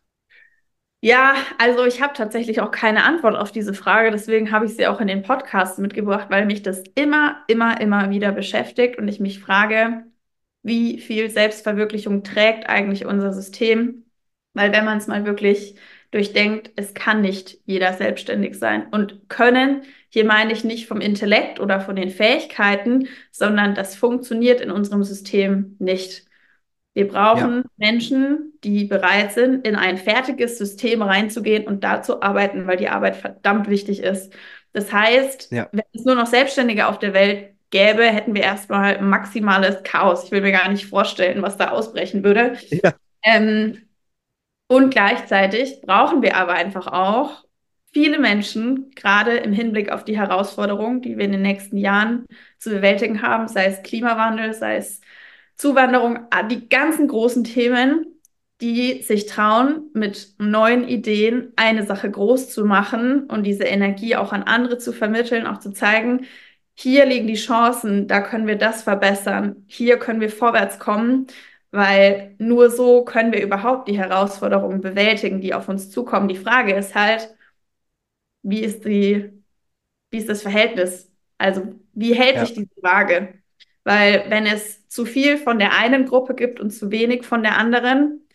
Ja, also ich habe tatsächlich auch keine Antwort auf diese Frage, deswegen habe ich sie auch in den Podcast mitgebracht, weil mich das immer, immer, immer wieder beschäftigt und ich mich frage, wie viel Selbstverwirklichung trägt eigentlich unser System? Weil wenn man es mal wirklich durchdenkt, es kann nicht jeder selbstständig sein. Und können, hier meine ich nicht vom Intellekt oder von den Fähigkeiten, sondern das funktioniert in unserem System nicht. Wir brauchen ja. Menschen, die bereit sind, in ein fertiges System reinzugehen und da zu arbeiten, weil die Arbeit verdammt wichtig ist. Das heißt, ja. wenn es nur noch Selbstständige auf der Welt gäbe, hätten wir erstmal maximales Chaos. Ich will mir gar nicht vorstellen, was da ausbrechen würde. Ja. Ähm, und gleichzeitig brauchen wir aber einfach auch viele Menschen, gerade im Hinblick auf die Herausforderungen, die wir in den nächsten Jahren zu bewältigen haben, sei es Klimawandel, sei es Zuwanderung, ah, die ganzen großen Themen, die sich trauen, mit neuen Ideen eine Sache groß zu machen und diese Energie auch an andere zu vermitteln, auch zu zeigen, hier liegen die Chancen, da können wir das verbessern, hier können wir vorwärts kommen, weil nur so können wir überhaupt die Herausforderungen bewältigen, die auf uns zukommen. Die Frage ist halt, wie ist die, wie ist das Verhältnis? Also, wie hält ja. sich diese Waage? Weil wenn es zu viel von der einen Gruppe gibt und zu wenig von der anderen,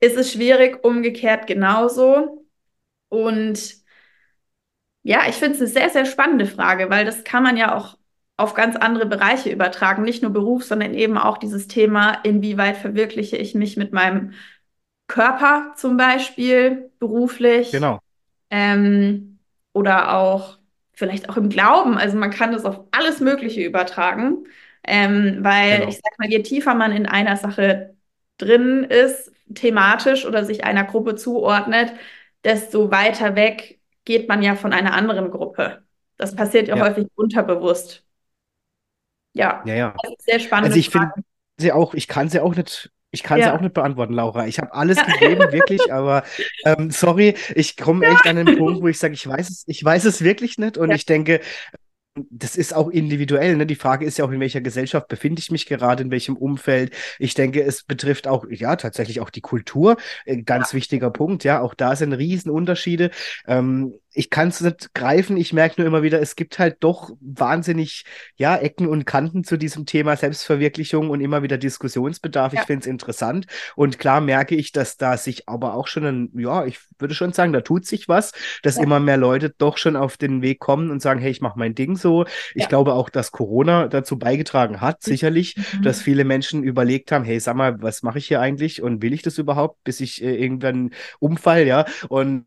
ist es schwierig, umgekehrt genauso. Und ja, ich finde es eine sehr, sehr spannende Frage, weil das kann man ja auch auf ganz andere Bereiche übertragen, nicht nur Beruf, sondern eben auch dieses Thema, inwieweit verwirkliche ich mich mit meinem Körper zum Beispiel beruflich. Genau. Ähm, oder auch vielleicht auch im Glauben. Also man kann das auf alles Mögliche übertragen. Ähm, weil genau. ich sag mal, je tiefer man in einer Sache drin ist, thematisch oder sich einer Gruppe zuordnet, desto weiter weg geht man ja von einer anderen Gruppe. Das passiert ja, ja. häufig unterbewusst. Ja, ja, ja. Das ist sehr spannend. Also ich finde sie auch, ich kann sie auch nicht ich kann ja. sie auch nicht beantworten, Laura. Ich habe alles gegeben, wirklich, [LAUGHS] aber ähm, sorry, ich komme echt an den Punkt, wo ich sage, ich weiß es, ich weiß es wirklich nicht und ja. ich denke, das ist auch individuell. Ne? Die Frage ist ja auch, in welcher Gesellschaft befinde ich mich gerade, in welchem Umfeld. Ich denke, es betrifft auch, ja, tatsächlich auch die Kultur. Ein ganz ja. wichtiger Punkt, ja. Auch da sind Riesenunterschiede. Ähm, ich kann es nicht greifen. Ich merke nur immer wieder, es gibt halt doch wahnsinnig, ja, Ecken und Kanten zu diesem Thema Selbstverwirklichung und immer wieder Diskussionsbedarf. Ja. Ich finde es interessant. Und klar merke ich, dass da sich aber auch schon ein, ja, ich würde schon sagen, da tut sich was, dass ja. immer mehr Leute doch schon auf den Weg kommen und sagen, hey, ich mache mein Ding so. Ich ja. glaube auch, dass Corona dazu beigetragen hat, sicherlich, mhm. dass viele Menschen überlegt haben, hey, sag mal, was mache ich hier eigentlich und will ich das überhaupt, bis ich äh, irgendwann umfall, ja. Und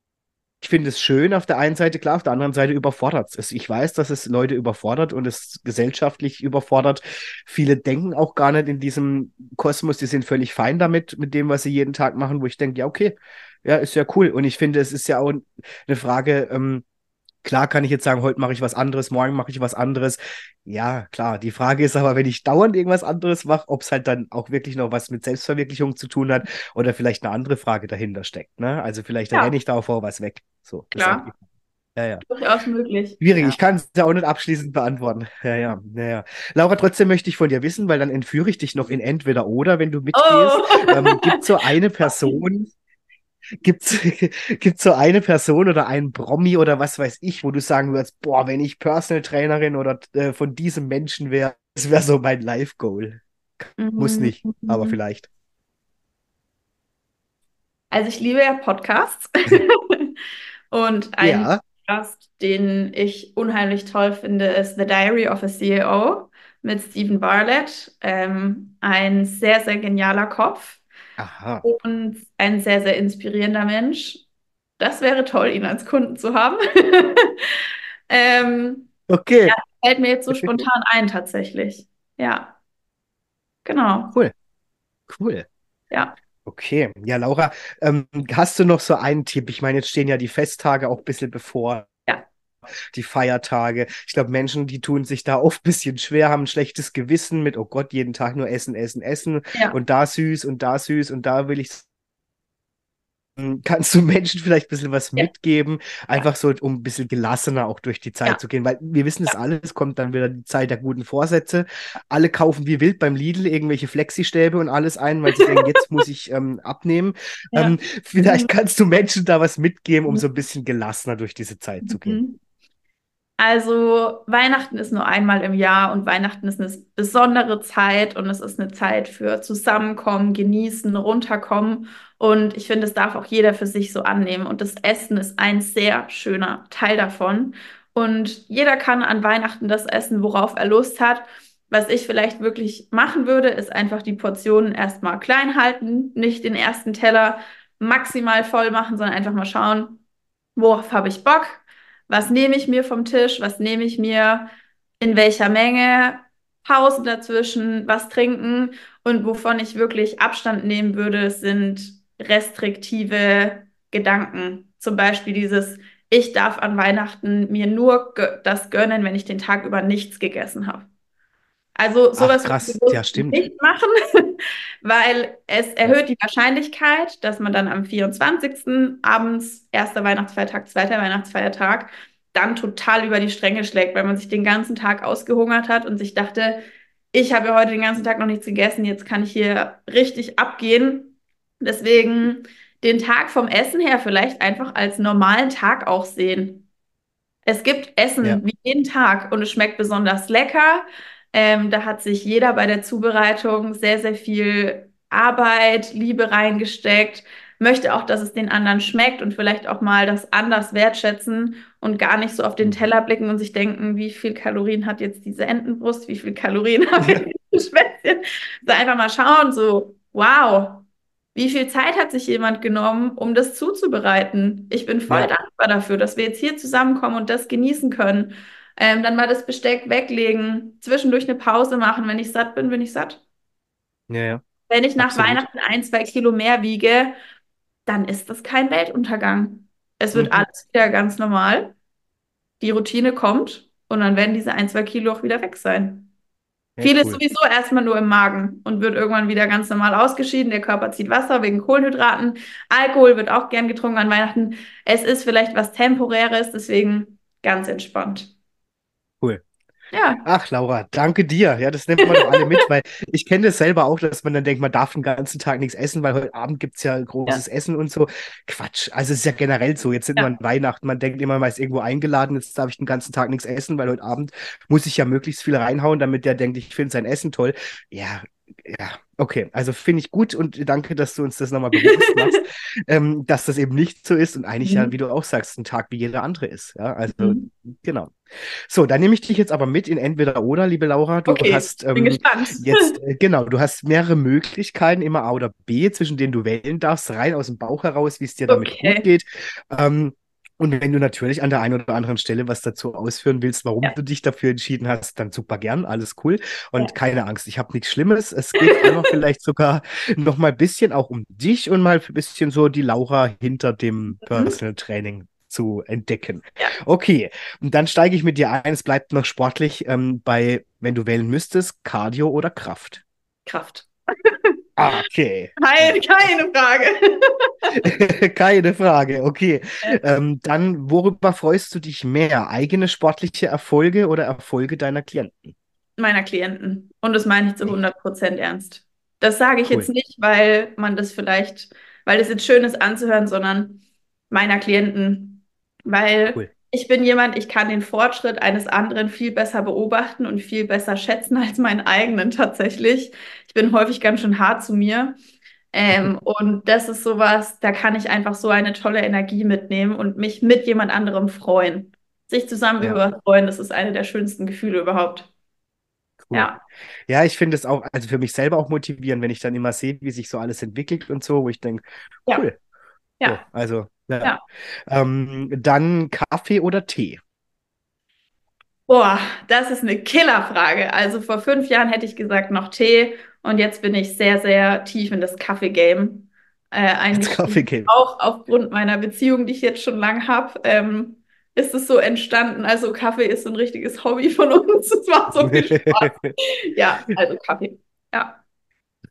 ich finde es schön auf der einen Seite, klar, auf der anderen Seite überfordert es. Ich weiß, dass es Leute überfordert und es gesellschaftlich überfordert. Viele denken auch gar nicht in diesem Kosmos, die sind völlig fein damit, mit dem, was sie jeden Tag machen, wo ich denke, ja, okay, ja, ist ja cool. Und ich finde, es ist ja auch eine Frage, ähm, Klar kann ich jetzt sagen, heute mache ich was anderes, morgen mache ich was anderes. Ja, klar. Die Frage ist aber, wenn ich dauernd irgendwas anderes mache, ob es halt dann auch wirklich noch was mit Selbstverwirklichung zu tun hat oder vielleicht eine andere Frage dahinter steckt. Ne? Also vielleicht ja. renne ich da vor was weg. So, klar. Ja, ja. Durchaus möglich. Schwierig, ja. ich kann es ja auch nicht abschließend beantworten. Ja, ja, ja, ja. Laura, trotzdem möchte ich von dir wissen, weil dann entführe ich dich noch in entweder oder, wenn du mitgehst. Oh. Ähm, Gibt so eine [LAUGHS] Person, Gibt es [LAUGHS] so eine Person oder einen Promi oder was weiß ich, wo du sagen würdest, boah, wenn ich Personal Trainerin oder äh, von diesem Menschen wäre, das wäre so mein Life-Goal. Mhm. Muss nicht, aber vielleicht. Also ich liebe ja Podcasts. [LAUGHS] Und ein ja. Podcast, den ich unheimlich toll finde, ist The Diary of a CEO mit Stephen Barlett. Ähm, ein sehr, sehr genialer Kopf Aha. und ein sehr, sehr inspirierender Mensch. Das wäre toll, ihn als Kunden zu haben. [LAUGHS] ähm, okay. Ja, fällt mir jetzt so spontan ein, tatsächlich. Ja. Genau. Cool. Cool. Ja. Okay, ja, Laura, ähm, hast du noch so einen Tipp? Ich meine, jetzt stehen ja die Festtage auch ein bisschen bevor die Feiertage. Ich glaube, Menschen, die tun sich da oft ein bisschen schwer, haben ein schlechtes Gewissen mit, oh Gott, jeden Tag nur essen, essen, essen ja. und da süß und da süß und da will ich hm, Kannst du Menschen vielleicht ein bisschen was ja. mitgeben, einfach so, um ein bisschen gelassener auch durch die Zeit ja. zu gehen? Weil wir wissen es alles, kommt dann wieder die Zeit der guten Vorsätze. Alle kaufen wie wild beim Lidl irgendwelche Flexistäbe und alles ein, weil sie denken, jetzt muss ich ähm, abnehmen. Ja. Ähm, vielleicht mhm. kannst du Menschen da was mitgeben, um mhm. so ein bisschen gelassener durch diese Zeit zu gehen. Mhm. Also Weihnachten ist nur einmal im Jahr und Weihnachten ist eine besondere Zeit und es ist eine Zeit für Zusammenkommen, Genießen, Runterkommen. Und ich finde, es darf auch jeder für sich so annehmen. Und das Essen ist ein sehr schöner Teil davon. Und jeder kann an Weihnachten das essen, worauf er Lust hat. Was ich vielleicht wirklich machen würde, ist einfach die Portionen erstmal klein halten, nicht den ersten Teller maximal voll machen, sondern einfach mal schauen, worauf habe ich Bock, was nehme ich mir vom Tisch, was nehme ich mir, in welcher Menge, Pausen dazwischen, was trinken und wovon ich wirklich Abstand nehmen würde, sind restriktive Gedanken. Zum Beispiel dieses, ich darf an Weihnachten mir nur das gönnen, wenn ich den Tag über nichts gegessen habe. Also sowas Ach, krass. Ja, stimmt. nicht machen, [LAUGHS] weil es erhöht die Wahrscheinlichkeit, dass man dann am 24. abends, erster Weihnachtsfeiertag, zweiter Weihnachtsfeiertag, dann total über die Stränge schlägt, weil man sich den ganzen Tag ausgehungert hat und sich dachte, ich habe ja heute den ganzen Tag noch nichts gegessen, jetzt kann ich hier richtig abgehen. Deswegen den Tag vom Essen her vielleicht einfach als normalen Tag auch sehen. Es gibt Essen ja. wie jeden Tag und es schmeckt besonders lecker. Ähm, da hat sich jeder bei der Zubereitung sehr, sehr viel Arbeit, Liebe reingesteckt, möchte auch, dass es den anderen schmeckt und vielleicht auch mal das anders wertschätzen und gar nicht so auf den Teller blicken und sich denken, wie viel Kalorien hat jetzt diese Entenbrust, wie viel Kalorien [LAUGHS] hat dieses Spätzchen. So einfach mal schauen, so, wow, wie viel Zeit hat sich jemand genommen, um das zuzubereiten? Ich bin voll ja. dankbar dafür, dass wir jetzt hier zusammenkommen und das genießen können. Ähm, dann mal das Besteck weglegen, zwischendurch eine Pause machen. Wenn ich satt bin, bin ich satt. Ja, ja. Wenn ich nach Absolut. Weihnachten ein, zwei Kilo mehr wiege, dann ist das kein Weltuntergang. Es wird mhm. alles wieder ganz normal. Die Routine kommt und dann werden diese ein, zwei Kilo auch wieder weg sein. Ja, Viel cool. ist sowieso erstmal nur im Magen und wird irgendwann wieder ganz normal ausgeschieden. Der Körper zieht Wasser wegen Kohlenhydraten. Alkohol wird auch gern getrunken an Weihnachten. Es ist vielleicht was Temporäres, deswegen ganz entspannt. Cool. Ja. Ach, Laura, danke dir. Ja, das nimmt man doch alle mit, [LAUGHS] weil ich kenne das selber auch, dass man dann denkt, man darf den ganzen Tag nichts essen, weil heute Abend gibt es ja großes ja. Essen und so. Quatsch. Also es ist ja generell so. Jetzt sind ja. wir an Weihnachten, man denkt immer, man ist irgendwo eingeladen, jetzt darf ich den ganzen Tag nichts essen, weil heute Abend muss ich ja möglichst viel reinhauen, damit der denkt, ich finde sein Essen toll. Ja, ja, okay. Also finde ich gut und danke, dass du uns das nochmal bewusst machst, [LAUGHS] ähm, dass das eben nicht so ist und eigentlich mhm. ja, wie du auch sagst, ein Tag wie jeder andere ist. Ja, also mhm. genau. So, dann nehme ich dich jetzt aber mit in entweder oder, liebe Laura. Du okay, hast ähm, jetzt [LAUGHS] äh, genau, du hast mehrere Möglichkeiten, immer A oder B, zwischen denen du wählen darfst, rein aus dem Bauch heraus, wie es dir damit okay. gut geht. Ähm, und wenn du natürlich an der einen oder anderen Stelle was dazu ausführen willst, warum ja. du dich dafür entschieden hast, dann super gern, alles cool. Und ja. keine Angst, ich habe nichts Schlimmes. Es geht [LAUGHS] einfach vielleicht sogar noch mal ein bisschen auch um dich und mal ein bisschen so die Laura hinter dem mhm. Personal Training zu entdecken. Ja. Okay, und dann steige ich mit dir ein. Es bleibt noch sportlich ähm, bei, wenn du wählen müsstest, Cardio oder Kraft? Kraft. Ah, okay. Keine, keine Frage. [LAUGHS] keine Frage, okay. Ähm, dann, worüber freust du dich mehr? Eigene sportliche Erfolge oder Erfolge deiner Klienten? Meiner Klienten. Und das meine ich zu 100 Prozent ernst. Das sage ich cool. jetzt nicht, weil man das vielleicht, weil es jetzt schön ist anzuhören, sondern meiner Klienten. Weil cool ich bin jemand, ich kann den Fortschritt eines anderen viel besser beobachten und viel besser schätzen als meinen eigenen tatsächlich. Ich bin häufig ganz schön hart zu mir. Ähm, [LAUGHS] und das ist sowas, da kann ich einfach so eine tolle Energie mitnehmen und mich mit jemand anderem freuen. Sich zusammen ja. über freuen, das ist eine der schönsten Gefühle überhaupt. Cool. Ja. Ja, ich finde es auch, also für mich selber auch motivierend, wenn ich dann immer sehe, wie sich so alles entwickelt und so, wo ich denke, cool. Ja. ja. So, also ja. ja. Ähm, dann Kaffee oder Tee? Boah, das ist eine Killerfrage. Also vor fünf Jahren hätte ich gesagt noch Tee und jetzt bin ich sehr, sehr tief in das Kaffee-Game. Äh, eigentlich Kaffee auch aufgrund meiner Beziehung, die ich jetzt schon lang habe, ähm, ist es so entstanden. Also Kaffee ist so ein richtiges Hobby von uns. Es macht so viel [LAUGHS] Spaß. ja, also Kaffee. Ja.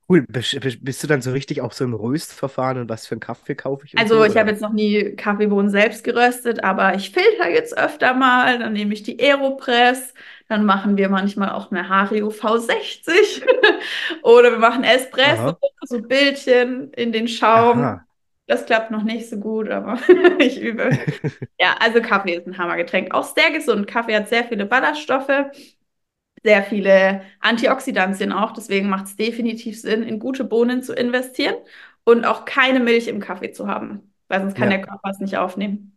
Cool. Bist du dann so richtig auch so im Röstverfahren und was für einen Kaffee kaufe ich? Also, so, ich habe jetzt noch nie Kaffeebohnen selbst geröstet, aber ich filter jetzt öfter mal. Dann nehme ich die Aeropress. Dann machen wir manchmal auch eine Hario V60 [LAUGHS] oder wir machen Espresso, Aha. so Bildchen in den Schaum. Aha. Das klappt noch nicht so gut, aber [LAUGHS] ich übe. [LAUGHS] Ja, also Kaffee ist ein Hammergetränk. Auch sehr gesund. Kaffee hat sehr viele Ballaststoffe, sehr viele Antioxidantien auch. Deswegen macht es definitiv Sinn, in gute Bohnen zu investieren und auch keine Milch im Kaffee zu haben, weil sonst kann ja. der Körper es nicht aufnehmen.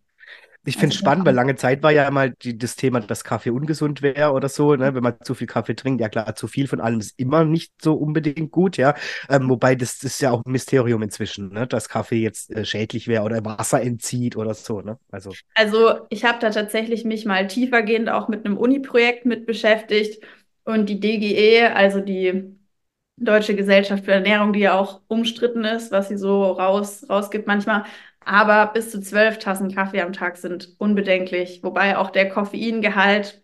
Ich finde es also, spannend, weil lange Zeit war ja mal die, das Thema, dass Kaffee ungesund wäre oder so, ne? wenn man zu viel Kaffee trinkt. Ja klar, zu viel von allem ist immer nicht so unbedingt gut, ja. Ähm, wobei das, das, ist ja auch ein Mysterium inzwischen, ne? dass Kaffee jetzt äh, schädlich wäre oder Wasser entzieht oder so. Ne? Also, also ich habe da tatsächlich mich mal tiefergehend auch mit einem Uni-Projekt mit beschäftigt und die DGE, also die Deutsche Gesellschaft für Ernährung, die ja auch umstritten ist, was sie so raus, rausgibt manchmal, aber bis zu zwölf Tassen Kaffee am Tag sind unbedenklich, wobei auch der Koffeingehalt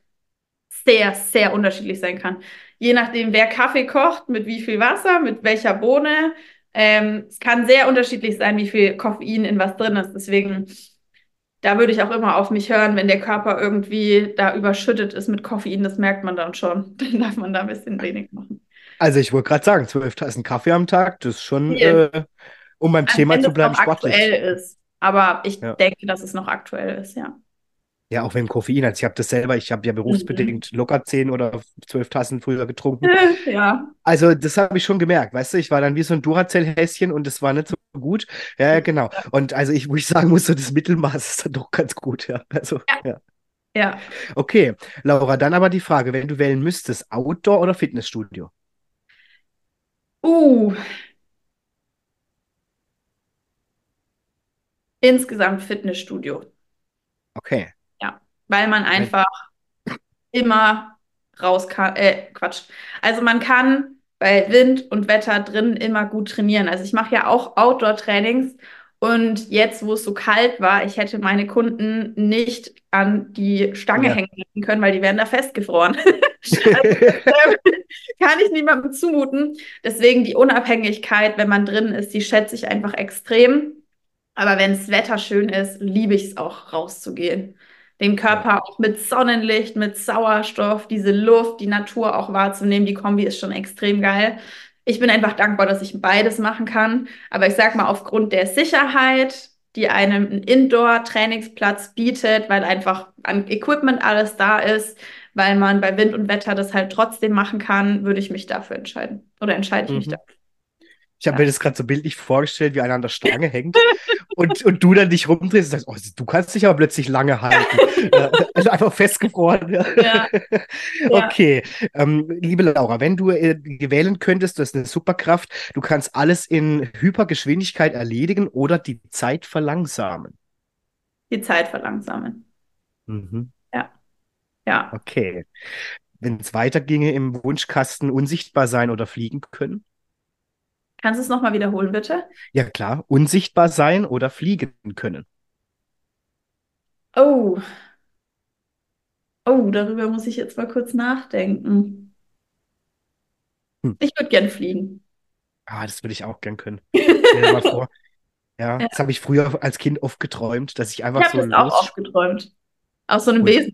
sehr, sehr unterschiedlich sein kann. Je nachdem, wer Kaffee kocht, mit wie viel Wasser, mit welcher Bohne. Ähm, es kann sehr unterschiedlich sein, wie viel Koffein in was drin ist. Deswegen, da würde ich auch immer auf mich hören, wenn der Körper irgendwie da überschüttet ist mit Koffein, das merkt man dann schon. [LAUGHS] Dann darf man da ein bisschen wenig machen. Also ich wollte gerade sagen, zwölf Tassen Kaffee am Tag, das ist schon äh, um beim Thema zu bleiben, sportlich. aktuell ist. Aber ich ja. denke, dass es noch aktuell ist, ja. Ja, auch wenn Koffein, also ich habe das selber, ich habe ja berufsbedingt mhm. locker zehn oder zwölf Tassen früher getrunken. [LAUGHS] ja. Also das habe ich schon gemerkt, weißt du, ich war dann wie so ein Duracell-Häschen und das war nicht so gut. Ja, genau. Und also ich, wo ich sagen muss, so das Mittelmaß ist dann doch ganz gut, ja. Also, ja. ja. Ja. Okay, Laura, dann aber die Frage, wenn du wählen müsstest, Outdoor oder Fitnessstudio? Uh, Insgesamt Fitnessstudio. Okay. Ja, weil man einfach immer raus kann, äh, Quatsch. Also man kann bei Wind und Wetter drin immer gut trainieren. Also ich mache ja auch Outdoor-Trainings und jetzt, wo es so kalt war, ich hätte meine Kunden nicht an die Stange ja. hängen können, weil die wären da festgefroren. [LAUGHS] [LAUGHS] also, kann ich niemandem zumuten. Deswegen die Unabhängigkeit, wenn man drin ist, die schätze ich einfach extrem. Aber wenn das Wetter schön ist, liebe ich es auch rauszugehen. Den Körper auch mit Sonnenlicht, mit Sauerstoff, diese Luft, die Natur auch wahrzunehmen. Die Kombi ist schon extrem geil. Ich bin einfach dankbar, dass ich beides machen kann. Aber ich sag mal, aufgrund der Sicherheit, die einem einen Indoor-Trainingsplatz bietet, weil einfach an Equipment alles da ist, weil man bei Wind und Wetter das halt trotzdem machen kann, würde ich mich dafür entscheiden. Oder entscheide ich mhm. mich dafür. Ich habe ja. mir das gerade so bildlich vorgestellt, wie einer an der Stange [LAUGHS] hängt und, und du dann dich rumdrehst und sagst, oh, du kannst dich aber plötzlich lange halten. [LAUGHS] also einfach festgefroren. Ja. [LAUGHS] Okay, ähm, liebe Laura, wenn du äh, wählen könntest, das ist eine Superkraft, du kannst alles in Hypergeschwindigkeit erledigen oder die Zeit verlangsamen. Die Zeit verlangsamen. Mhm. Ja. Ja. Okay. Wenn es weiterginge im Wunschkasten unsichtbar sein oder fliegen können? Kannst du es nochmal wiederholen, bitte? Ja, klar. Unsichtbar sein oder fliegen können. Oh. Oh, darüber muss ich jetzt mal kurz nachdenken. Hm. Ich würde gerne fliegen. Ah, das würde ich auch gern können. [LAUGHS] Stell dir mal vor. Ja, ja. das habe ich früher als Kind oft geträumt, dass ich einfach ich so. Ich habe auch oft geträumt. Aus so einem Wesen.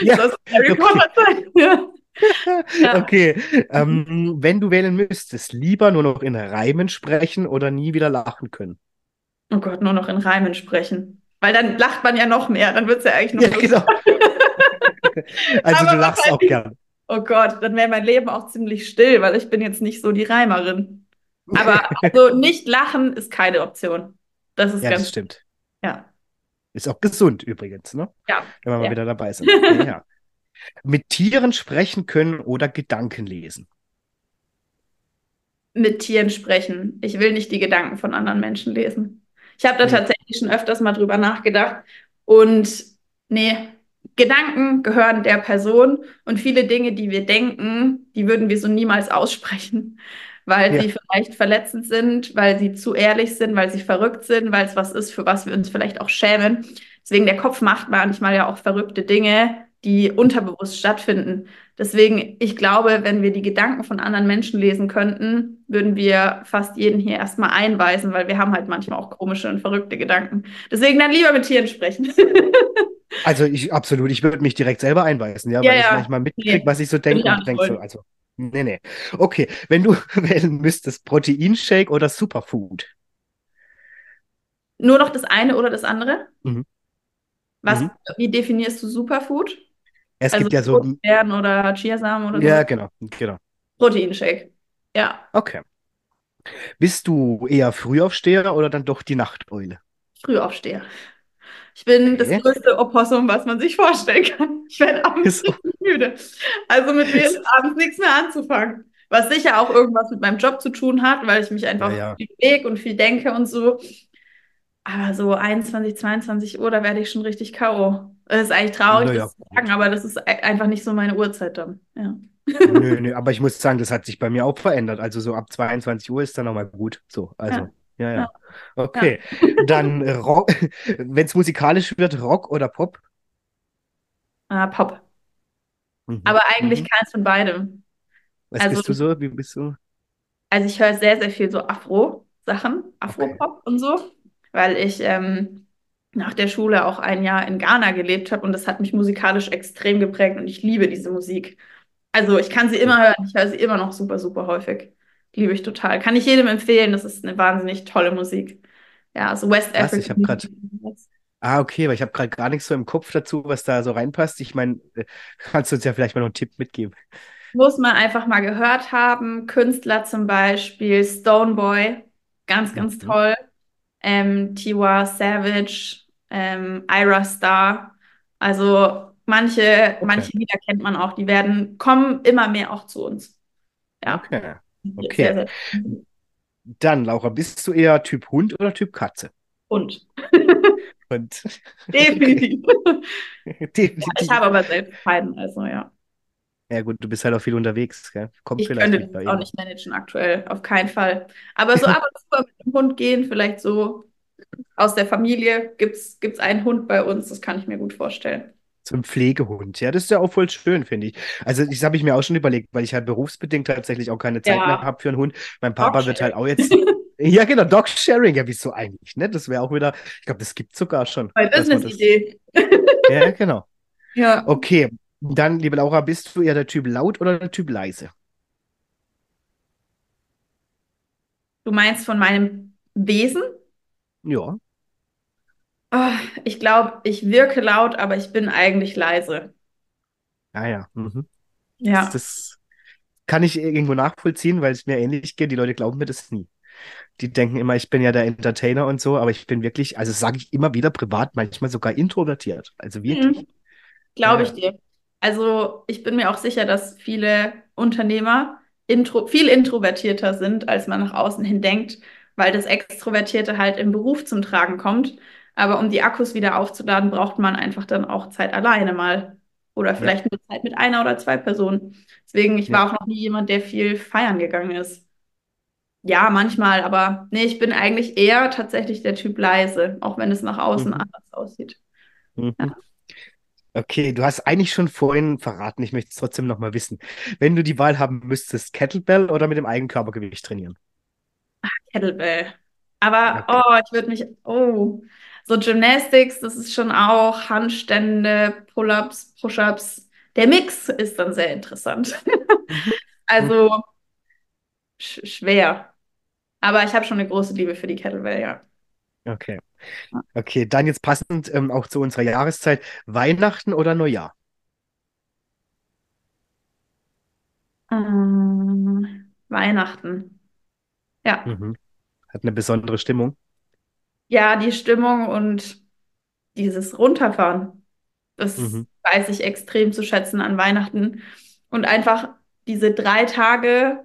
ja, [LAUGHS] das [LAUGHS] Harry okay. Potter ja. [LAUGHS] Okay, ähm, wenn du wählen müsstest, lieber nur noch in Reimen sprechen oder nie wieder lachen können? Oh Gott, nur noch in Reimen sprechen. Weil dann lacht man ja noch mehr, dann wird es ja eigentlich noch. Ja, genau. [LAUGHS] also Aber du lachst auch gern. Oh Gott, dann wäre mein Leben auch ziemlich still, weil ich bin jetzt nicht so die Reimerin. Aber [LAUGHS] also nicht lachen ist keine Option. Das ist ja, ganz. Das stimmt. Ja. Ist auch gesund übrigens, ne? Ja. Wenn wir ja. mal wieder dabei sind. ja, ja. Mit Tieren sprechen können oder Gedanken lesen? Mit Tieren sprechen. Ich will nicht die Gedanken von anderen Menschen lesen. Ich habe da ja. tatsächlich schon öfters mal drüber nachgedacht. Und nee, Gedanken gehören der Person und viele Dinge, die wir denken, die würden wir so niemals aussprechen, weil ja. sie vielleicht verletzend sind, weil sie zu ehrlich sind, weil sie verrückt sind, weil es was ist, für was wir uns vielleicht auch schämen. Deswegen der Kopf macht manchmal ja auch verrückte Dinge, die unterbewusst stattfinden. Deswegen, ich glaube, wenn wir die Gedanken von anderen Menschen lesen könnten, würden wir fast jeden hier erstmal einweisen, weil wir haben halt manchmal auch komische und verrückte Gedanken. Deswegen dann lieber mit Tieren sprechen. [LAUGHS] also ich absolut, ich würde mich direkt selber einweisen, ja, ja weil ja. ich manchmal mitkriege, nee. was ich so denke und denke so, also, nee, nee. Okay, wenn du [LAUGHS] wählen müsstest, Proteinshake oder Superfood? Nur noch das eine oder das andere? Mhm. Was, Mhm. wie definierst du Superfood? Es Also gibt ja so, Beeren oder Chiasamen oder ja, so? genau, genau. Proteinshake. Ja, Okay. Bist du eher Frühaufsteher oder dann doch die Nachteule? Frühaufsteher. Ich bin das Okay. größte Opossum, was man sich vorstellen kann. Ich werde abends So. müde. Also mit mir ist abends nichts mehr anzufangen. Was sicher auch irgendwas mit meinem Job zu tun hat, weil ich mich einfach Ja, ja. viel bewege und viel denke und so. Aber so 21, 22 Uhr, da werde ich schon richtig K.O. Es ist eigentlich traurig, Naja, das zu sagen, aber das ist einfach nicht so meine Uhrzeit dann. Ja. Nö, [LAUGHS] nö, aber ich muss sagen, das hat sich bei mir auch verändert. Also so ab 22 Uhr ist dann nochmal gut. So, also, ja, ja. Ja. Okay. [LAUGHS] Dann wenn es musikalisch wird, Rock oder Pop? Ah, Pop. Mhm. Aber eigentlich Mhm. keins von beidem. Was also- bist du so? Wie bist du? Also ich höre sehr, sehr viel so Afro-Sachen, Afro-Pop und so, weil ich ähm, nach der Schule auch ein Jahr in Ghana gelebt habe und das hat mich musikalisch extrem geprägt und ich liebe diese Musik. Also ich kann sie immer hören, ich höre sie immer noch super, super häufig. Liebe ich total. Kann ich jedem empfehlen, das ist eine wahnsinnig tolle Musik. Ja, also West Was? Ich African. hab grad- Ah, okay, weil ich habe gerade gar nichts so im Kopf dazu, was da so reinpasst. Ich meine, äh, kannst du uns ja vielleicht mal noch einen Tipp mitgeben? Muss man einfach mal gehört haben. Künstler zum Beispiel, Stoneboy, ganz, ganz Mhm. toll. Ähm, Tiwa Savage, ähm, Ira Star. Also manche, manche Lieder kennt man auch, die werden, kommen immer mehr auch zu uns. Ja. Okay. Sehr, Okay. sehr Dann, Laura, bist du eher Typ Hund oder Typ Katze? Und [LAUGHS] Und [LAUGHS] definitiv. [LAUGHS] definitiv. Ich habe aber selbst keinen, also ja. Ja, gut, du bist halt auch viel unterwegs, gell? Kommt Ich vielleicht könnte das auch nicht managen aktuell, auf keinen Fall. Aber so ab und zu mit dem Hund gehen, vielleicht so aus der Familie, gibt es gibt's einen Hund bei uns, das kann ich mir gut vorstellen. Zum Pflegehund. Ja, das ist ja auch voll schön, finde ich. Also, das habe ich mir auch schon überlegt, weil ich halt berufsbedingt tatsächlich auch keine Zeit Ja. mehr habe für einen Hund. Mein Papa wird halt auch jetzt. [LAUGHS] Ja, genau, Dog Sharing. Ja, wieso eigentlich, ne? Das wäre auch wieder. Ich glaube, das gibt es sogar schon. das- Business-Idee. [LAUGHS] Ja, genau. Ja. Okay. Dann, liebe Laura, bist du eher der Typ laut oder der Typ leise? Du meinst von meinem Wesen? Ja. Oh, ich glaube, ich wirke laut, aber ich bin eigentlich leise. Ah ja. Mhm. Ja. Das kann ich irgendwo nachvollziehen, weil es mir ähnlich geht. Die Leute glauben mir das nie. Die denken immer, ich bin ja der Entertainer und so, aber ich bin wirklich, also sage ich immer wieder privat, manchmal sogar introvertiert. Also wirklich. Mhm. Glaube Ja. ich dir. Also ich bin mir auch sicher, dass viele Unternehmer intro viel introvertierter sind, als man nach außen hin denkt, weil das Extrovertierte halt im Beruf zum Tragen kommt. Aber um die Akkus wieder aufzuladen, braucht man einfach dann auch Zeit alleine mal. Oder vielleicht nur Zeit mit einer oder zwei Personen. Deswegen, ich war auch noch nie jemand, der viel feiern gegangen ist. Ja, manchmal, aber nee, ich bin eigentlich eher tatsächlich der Typ leise, auch wenn es nach außen Mhm. anders aussieht. Mhm. Ja. Okay, du hast eigentlich schon vorhin verraten, ich möchte es trotzdem nochmal wissen. Wenn du die Wahl haben müsstest, Kettlebell oder mit dem Eigenkörpergewicht trainieren? Kettlebell. Aber, Okay. oh, ich würde mich, oh, so Gymnastics, das ist schon auch Handstände, Pull-ups, Push-ups. Der Mix ist dann sehr interessant. [LAUGHS] Also sch schwer. Aber ich habe schon eine große Liebe für die Kettlebell, ja. Okay. Okay, dann jetzt passend ähm, auch zu unserer Jahreszeit, Weihnachten oder Neujahr? Mm, Weihnachten. Ja. Mhm. Hat eine besondere Stimmung. Ja, die Stimmung und dieses Runterfahren, das Mhm. weiß ich extrem zu schätzen an Weihnachten. Und einfach diese drei Tage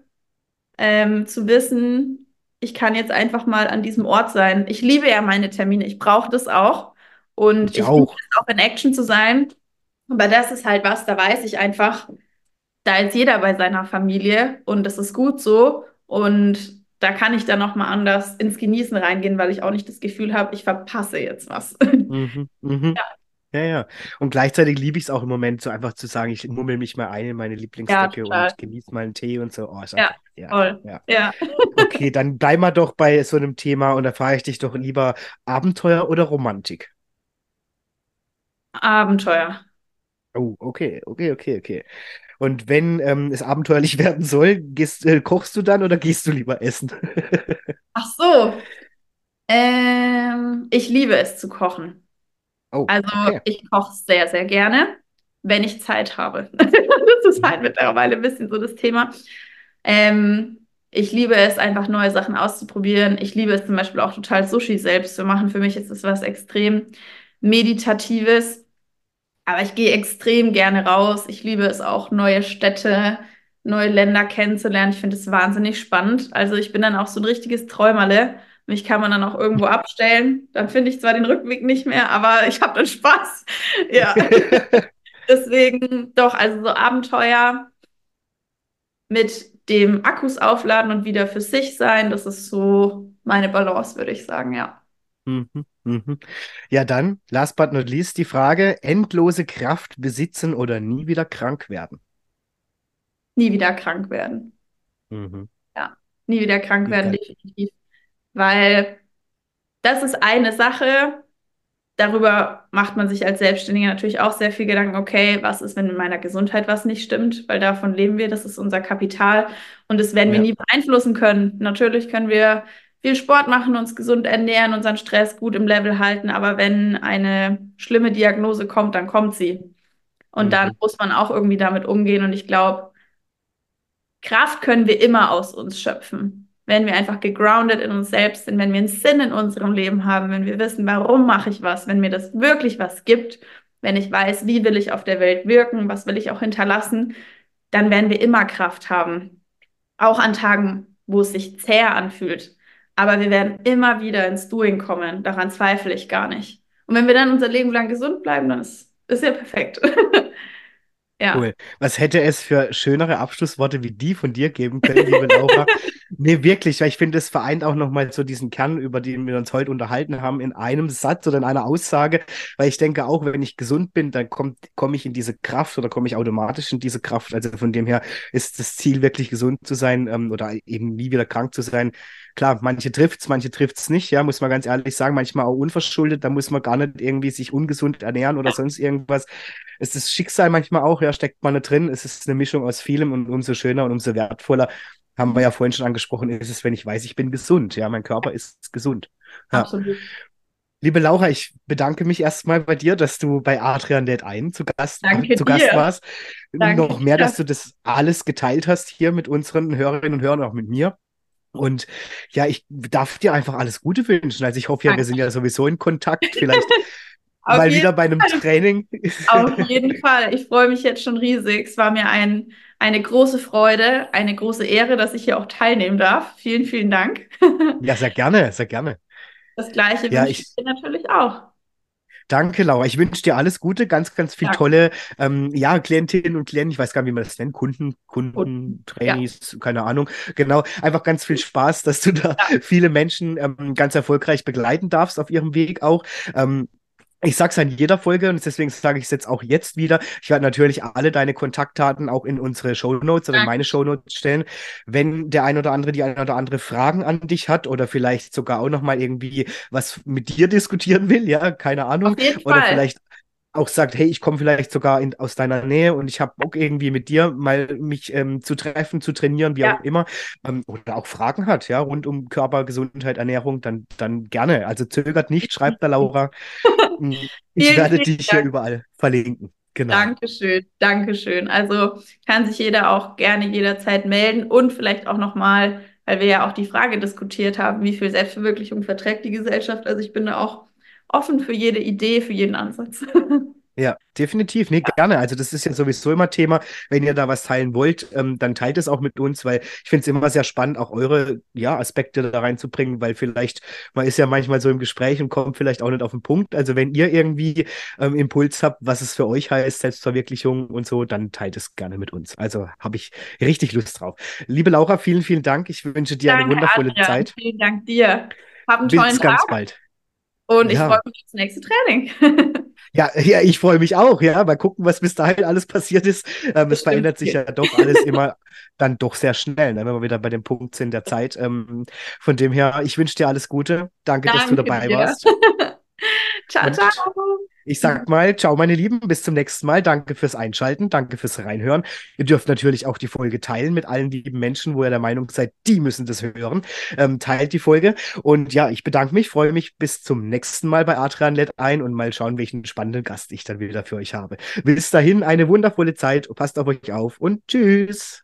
ähm, zu wissen, ich kann jetzt einfach mal an diesem Ort sein. Ich liebe ja meine Termine, ich brauche das auch. Und Ich ich auch. auch in Action zu sein. Aber das ist halt was, da weiß ich einfach, da ist jeder bei seiner Familie und das ist gut so. Und da kann ich dann nochmal anders ins Genießen reingehen, weil ich auch nicht das Gefühl habe, ich verpasse jetzt was. [LAUGHS] Mhm. Mhm. Ja, ja. Und gleichzeitig liebe ich es auch im Moment, so einfach zu sagen, ich mummel mich mal ein in meine Lieblingsdecke total. und genieße mal einen Tee und so. Oh, ist Ja, ja, Toll. ja. Ja. Okay, dann bleiben wir doch bei so einem Thema und da frage ich dich doch lieber Abenteuer oder Romantik? Abenteuer. Oh, okay, okay, okay, okay. Und wenn ähm, es abenteuerlich [LAUGHS] werden soll, gehst, äh, kochst du dann oder gehst du lieber essen? [LAUGHS] Ach so. Ähm, ich liebe es zu kochen. Oh, Also okay. ich koche sehr, sehr gerne, wenn ich Zeit habe. [LAUGHS] Das ist halt Mhm. mittlerweile ein bisschen so das Thema. Ähm, ich liebe es, einfach neue Sachen auszuprobieren. Ich liebe es zum Beispiel auch total, Sushi selbst zu machen. Für mich ist es was extrem Meditatives. Aber ich gehe extrem gerne raus. Ich liebe es auch, neue Städte, neue Länder kennenzulernen. Ich finde es wahnsinnig spannend. Also ich bin dann auch so ein richtiges Träumerle. Mich kann man dann auch irgendwo [LAUGHS] abstellen. Dann finde ich zwar den Rückweg nicht mehr, aber ich habe dann Spaß. [LAUGHS] Ja, [LAUGHS] deswegen doch, also so Abenteuer mit dem Akkus aufladen und wieder für sich sein, das ist so meine Balance, würde ich sagen, ja. Mhm, mhm. Ja, dann, last but not least, die Frage: endlose Kraft besitzen oder nie wieder krank werden? Nie wieder krank werden. Mhm. Ja, nie wieder krank werden, Okay. definitiv. Weil das ist eine Sache, darüber macht man sich als Selbstständiger natürlich auch sehr viel Gedanken, okay, was ist, wenn mit meiner Gesundheit was nicht stimmt? Weil davon leben wir, das ist unser Kapital und das werden wir Ja. nie beeinflussen können. Natürlich können wir viel Sport machen, uns gesund ernähren, unseren Stress gut im Level halten, aber wenn eine schlimme Diagnose kommt, dann kommt sie. Und dann Mhm. muss man auch irgendwie damit umgehen und ich glaube, Kraft können wir immer aus uns schöpfen. Wenn wir einfach gegroundet in uns selbst sind, wenn wir einen Sinn in unserem Leben haben, wenn wir wissen, warum mache ich was, wenn mir das wirklich was gibt, wenn ich weiß, wie will ich auf der Welt wirken, was will ich auch hinterlassen, dann werden wir immer Kraft haben. Auch an Tagen, wo es sich zäh anfühlt. Aber wir werden immer wieder ins Doing kommen. Daran zweifle ich gar nicht. Und wenn wir dann unser Leben lang gesund bleiben, dann ist, ist ja perfekt. [LAUGHS] Ja, Cool. Was hätte es für schönere Abschlussworte wie die von dir geben können, liebe Laura? [LAUGHS] Nee, wirklich, weil ich finde, es vereint auch nochmal so diesen Kern, über den wir uns heute unterhalten haben, in einem Satz oder in einer Aussage. Weil ich denke auch, wenn ich gesund bin, dann komme ich in diese Kraft oder komme ich automatisch in diese Kraft. Also von dem her ist das Ziel, wirklich gesund zu sein ähm, oder eben nie wieder krank zu sein. Klar, manche trifft's, manche trifft's nicht, ja, muss man ganz ehrlich sagen, manchmal auch unverschuldet, da muss man gar nicht irgendwie sich ungesund ernähren oder sonst irgendwas. Es ist Schicksal manchmal auch, ja, steckt man nicht drin. Es ist eine Mischung aus vielem und umso schöner und umso wertvoller, haben wir ja vorhin schon angesprochen, ist es, wenn ich weiß, ich bin gesund. Ja, mein Körper ist gesund. Ja. absolut. Liebe Laura, ich bedanke mich erstmal bei dir, dass du bei Adrian Lädt ein zu Gast, Danke zu Gast dir. warst. Danke Noch mehr, dir. dass du das alles geteilt hast hier mit unseren Hörerinnen und Hörern, auch mit mir. Und ja, ich darf dir einfach alles Gute wünschen. Also ich hoffe ja, wir sind ja sowieso in Kontakt. Vielleicht [LAUGHS] mal wieder bei einem Fall. Training. Auf jeden Fall. Ich freue mich jetzt schon riesig. Es war mir ein, eine große Freude, eine große Ehre, dass ich hier auch teilnehmen darf. Vielen, vielen Dank. Ja, sehr gerne, sehr gerne. Das Gleiche Ja, wünsche ich ich- dir natürlich auch. Danke, Laura. Ich wünsche dir alles Gute, ganz, ganz viel Danke. tolle, ähm, ja, Klientinnen und Klienten, ich weiß gar nicht, wie man das nennt, Kunden, Kunden, Trainees, keine Ahnung. Genau, einfach ganz viel Spaß, dass du da viele Menschen ähm, ganz erfolgreich begleiten darfst auf ihrem Weg auch. Ähm, ich sage es an jeder Folge und deswegen sage ich es jetzt auch jetzt wieder. Ich werde natürlich alle deine Kontaktdaten auch in unsere Shownotes oder in meine Shownotes stellen. Wenn der ein oder andere, die ein oder andere Fragen an dich hat oder vielleicht sogar auch nochmal irgendwie was mit dir diskutieren will, ja, keine Ahnung. Auf jeden Oder Fall. vielleicht auch sagt, hey, ich komme vielleicht sogar in, aus deiner Nähe und ich habe Bock irgendwie mit dir mal mich ähm, zu treffen, zu trainieren, wie Ja. auch immer. Ähm, oder auch Fragen hat, ja, rund um Körper, Gesundheit, Ernährung, dann, dann gerne. Also zögert nicht, schreibt da Laura. Mm, [LAUGHS] Ich werde dich hier überall verlinken. Genau. Dankeschön, Dankeschön. Also kann sich jeder auch gerne jederzeit melden und vielleicht auch nochmal, weil wir ja auch die Frage diskutiert haben, wie viel Selbstverwirklichung verträgt die Gesellschaft. Also ich bin da auch offen für jede Idee, für jeden Ansatz. [LAUGHS] Ja, definitiv. Nee, gerne. Also das ist ja sowieso immer Thema. Wenn ihr da was teilen wollt, ähm, dann teilt es auch mit uns, weil ich finde es immer sehr spannend, auch eure ja, Aspekte da reinzubringen, weil vielleicht, man ist ja manchmal so im Gespräch und kommt vielleicht auch nicht auf den Punkt. Also wenn ihr irgendwie ähm, Impuls habt, was es für euch heißt, Selbstverwirklichung und so, dann teilt es gerne mit uns. Also habe ich richtig Lust drauf. Liebe Laura, vielen, vielen Dank. Ich wünsche dir eine Danke, wundervolle Adrian. Zeit. Vielen Dank dir. Hab einen tollen Bis ganz Tag bald. Und ich Ja. freue mich aufs nächste Training. [LAUGHS] Ja, ja, ich freue mich auch, ja. Mal gucken, was bis dahin alles passiert ist. Ähm, es verändert sich ja doch alles immer dann doch sehr schnell, ne, wenn wir wieder bei dem Punkt sind der Zeit. Ähm, von dem her, ich wünsche dir alles Gute. Danke, dass du Danke dabei dir. warst. [LAUGHS] Ciao, ciao. Ich sag mal, ciao, meine Lieben, bis zum nächsten Mal. Danke fürs Einschalten, danke fürs Reinhören. Ihr dürft natürlich auch die Folge teilen mit allen lieben Menschen, wo ihr der Meinung seid, die müssen das hören. Ähm, teilt die Folge. Und ja, ich bedanke mich, freue mich bis zum nächsten Mal bei Adrian Let ein und mal schauen, welchen spannenden Gast ich dann wieder für euch habe. Bis dahin eine wundervolle Zeit, passt auf euch auf und tschüss.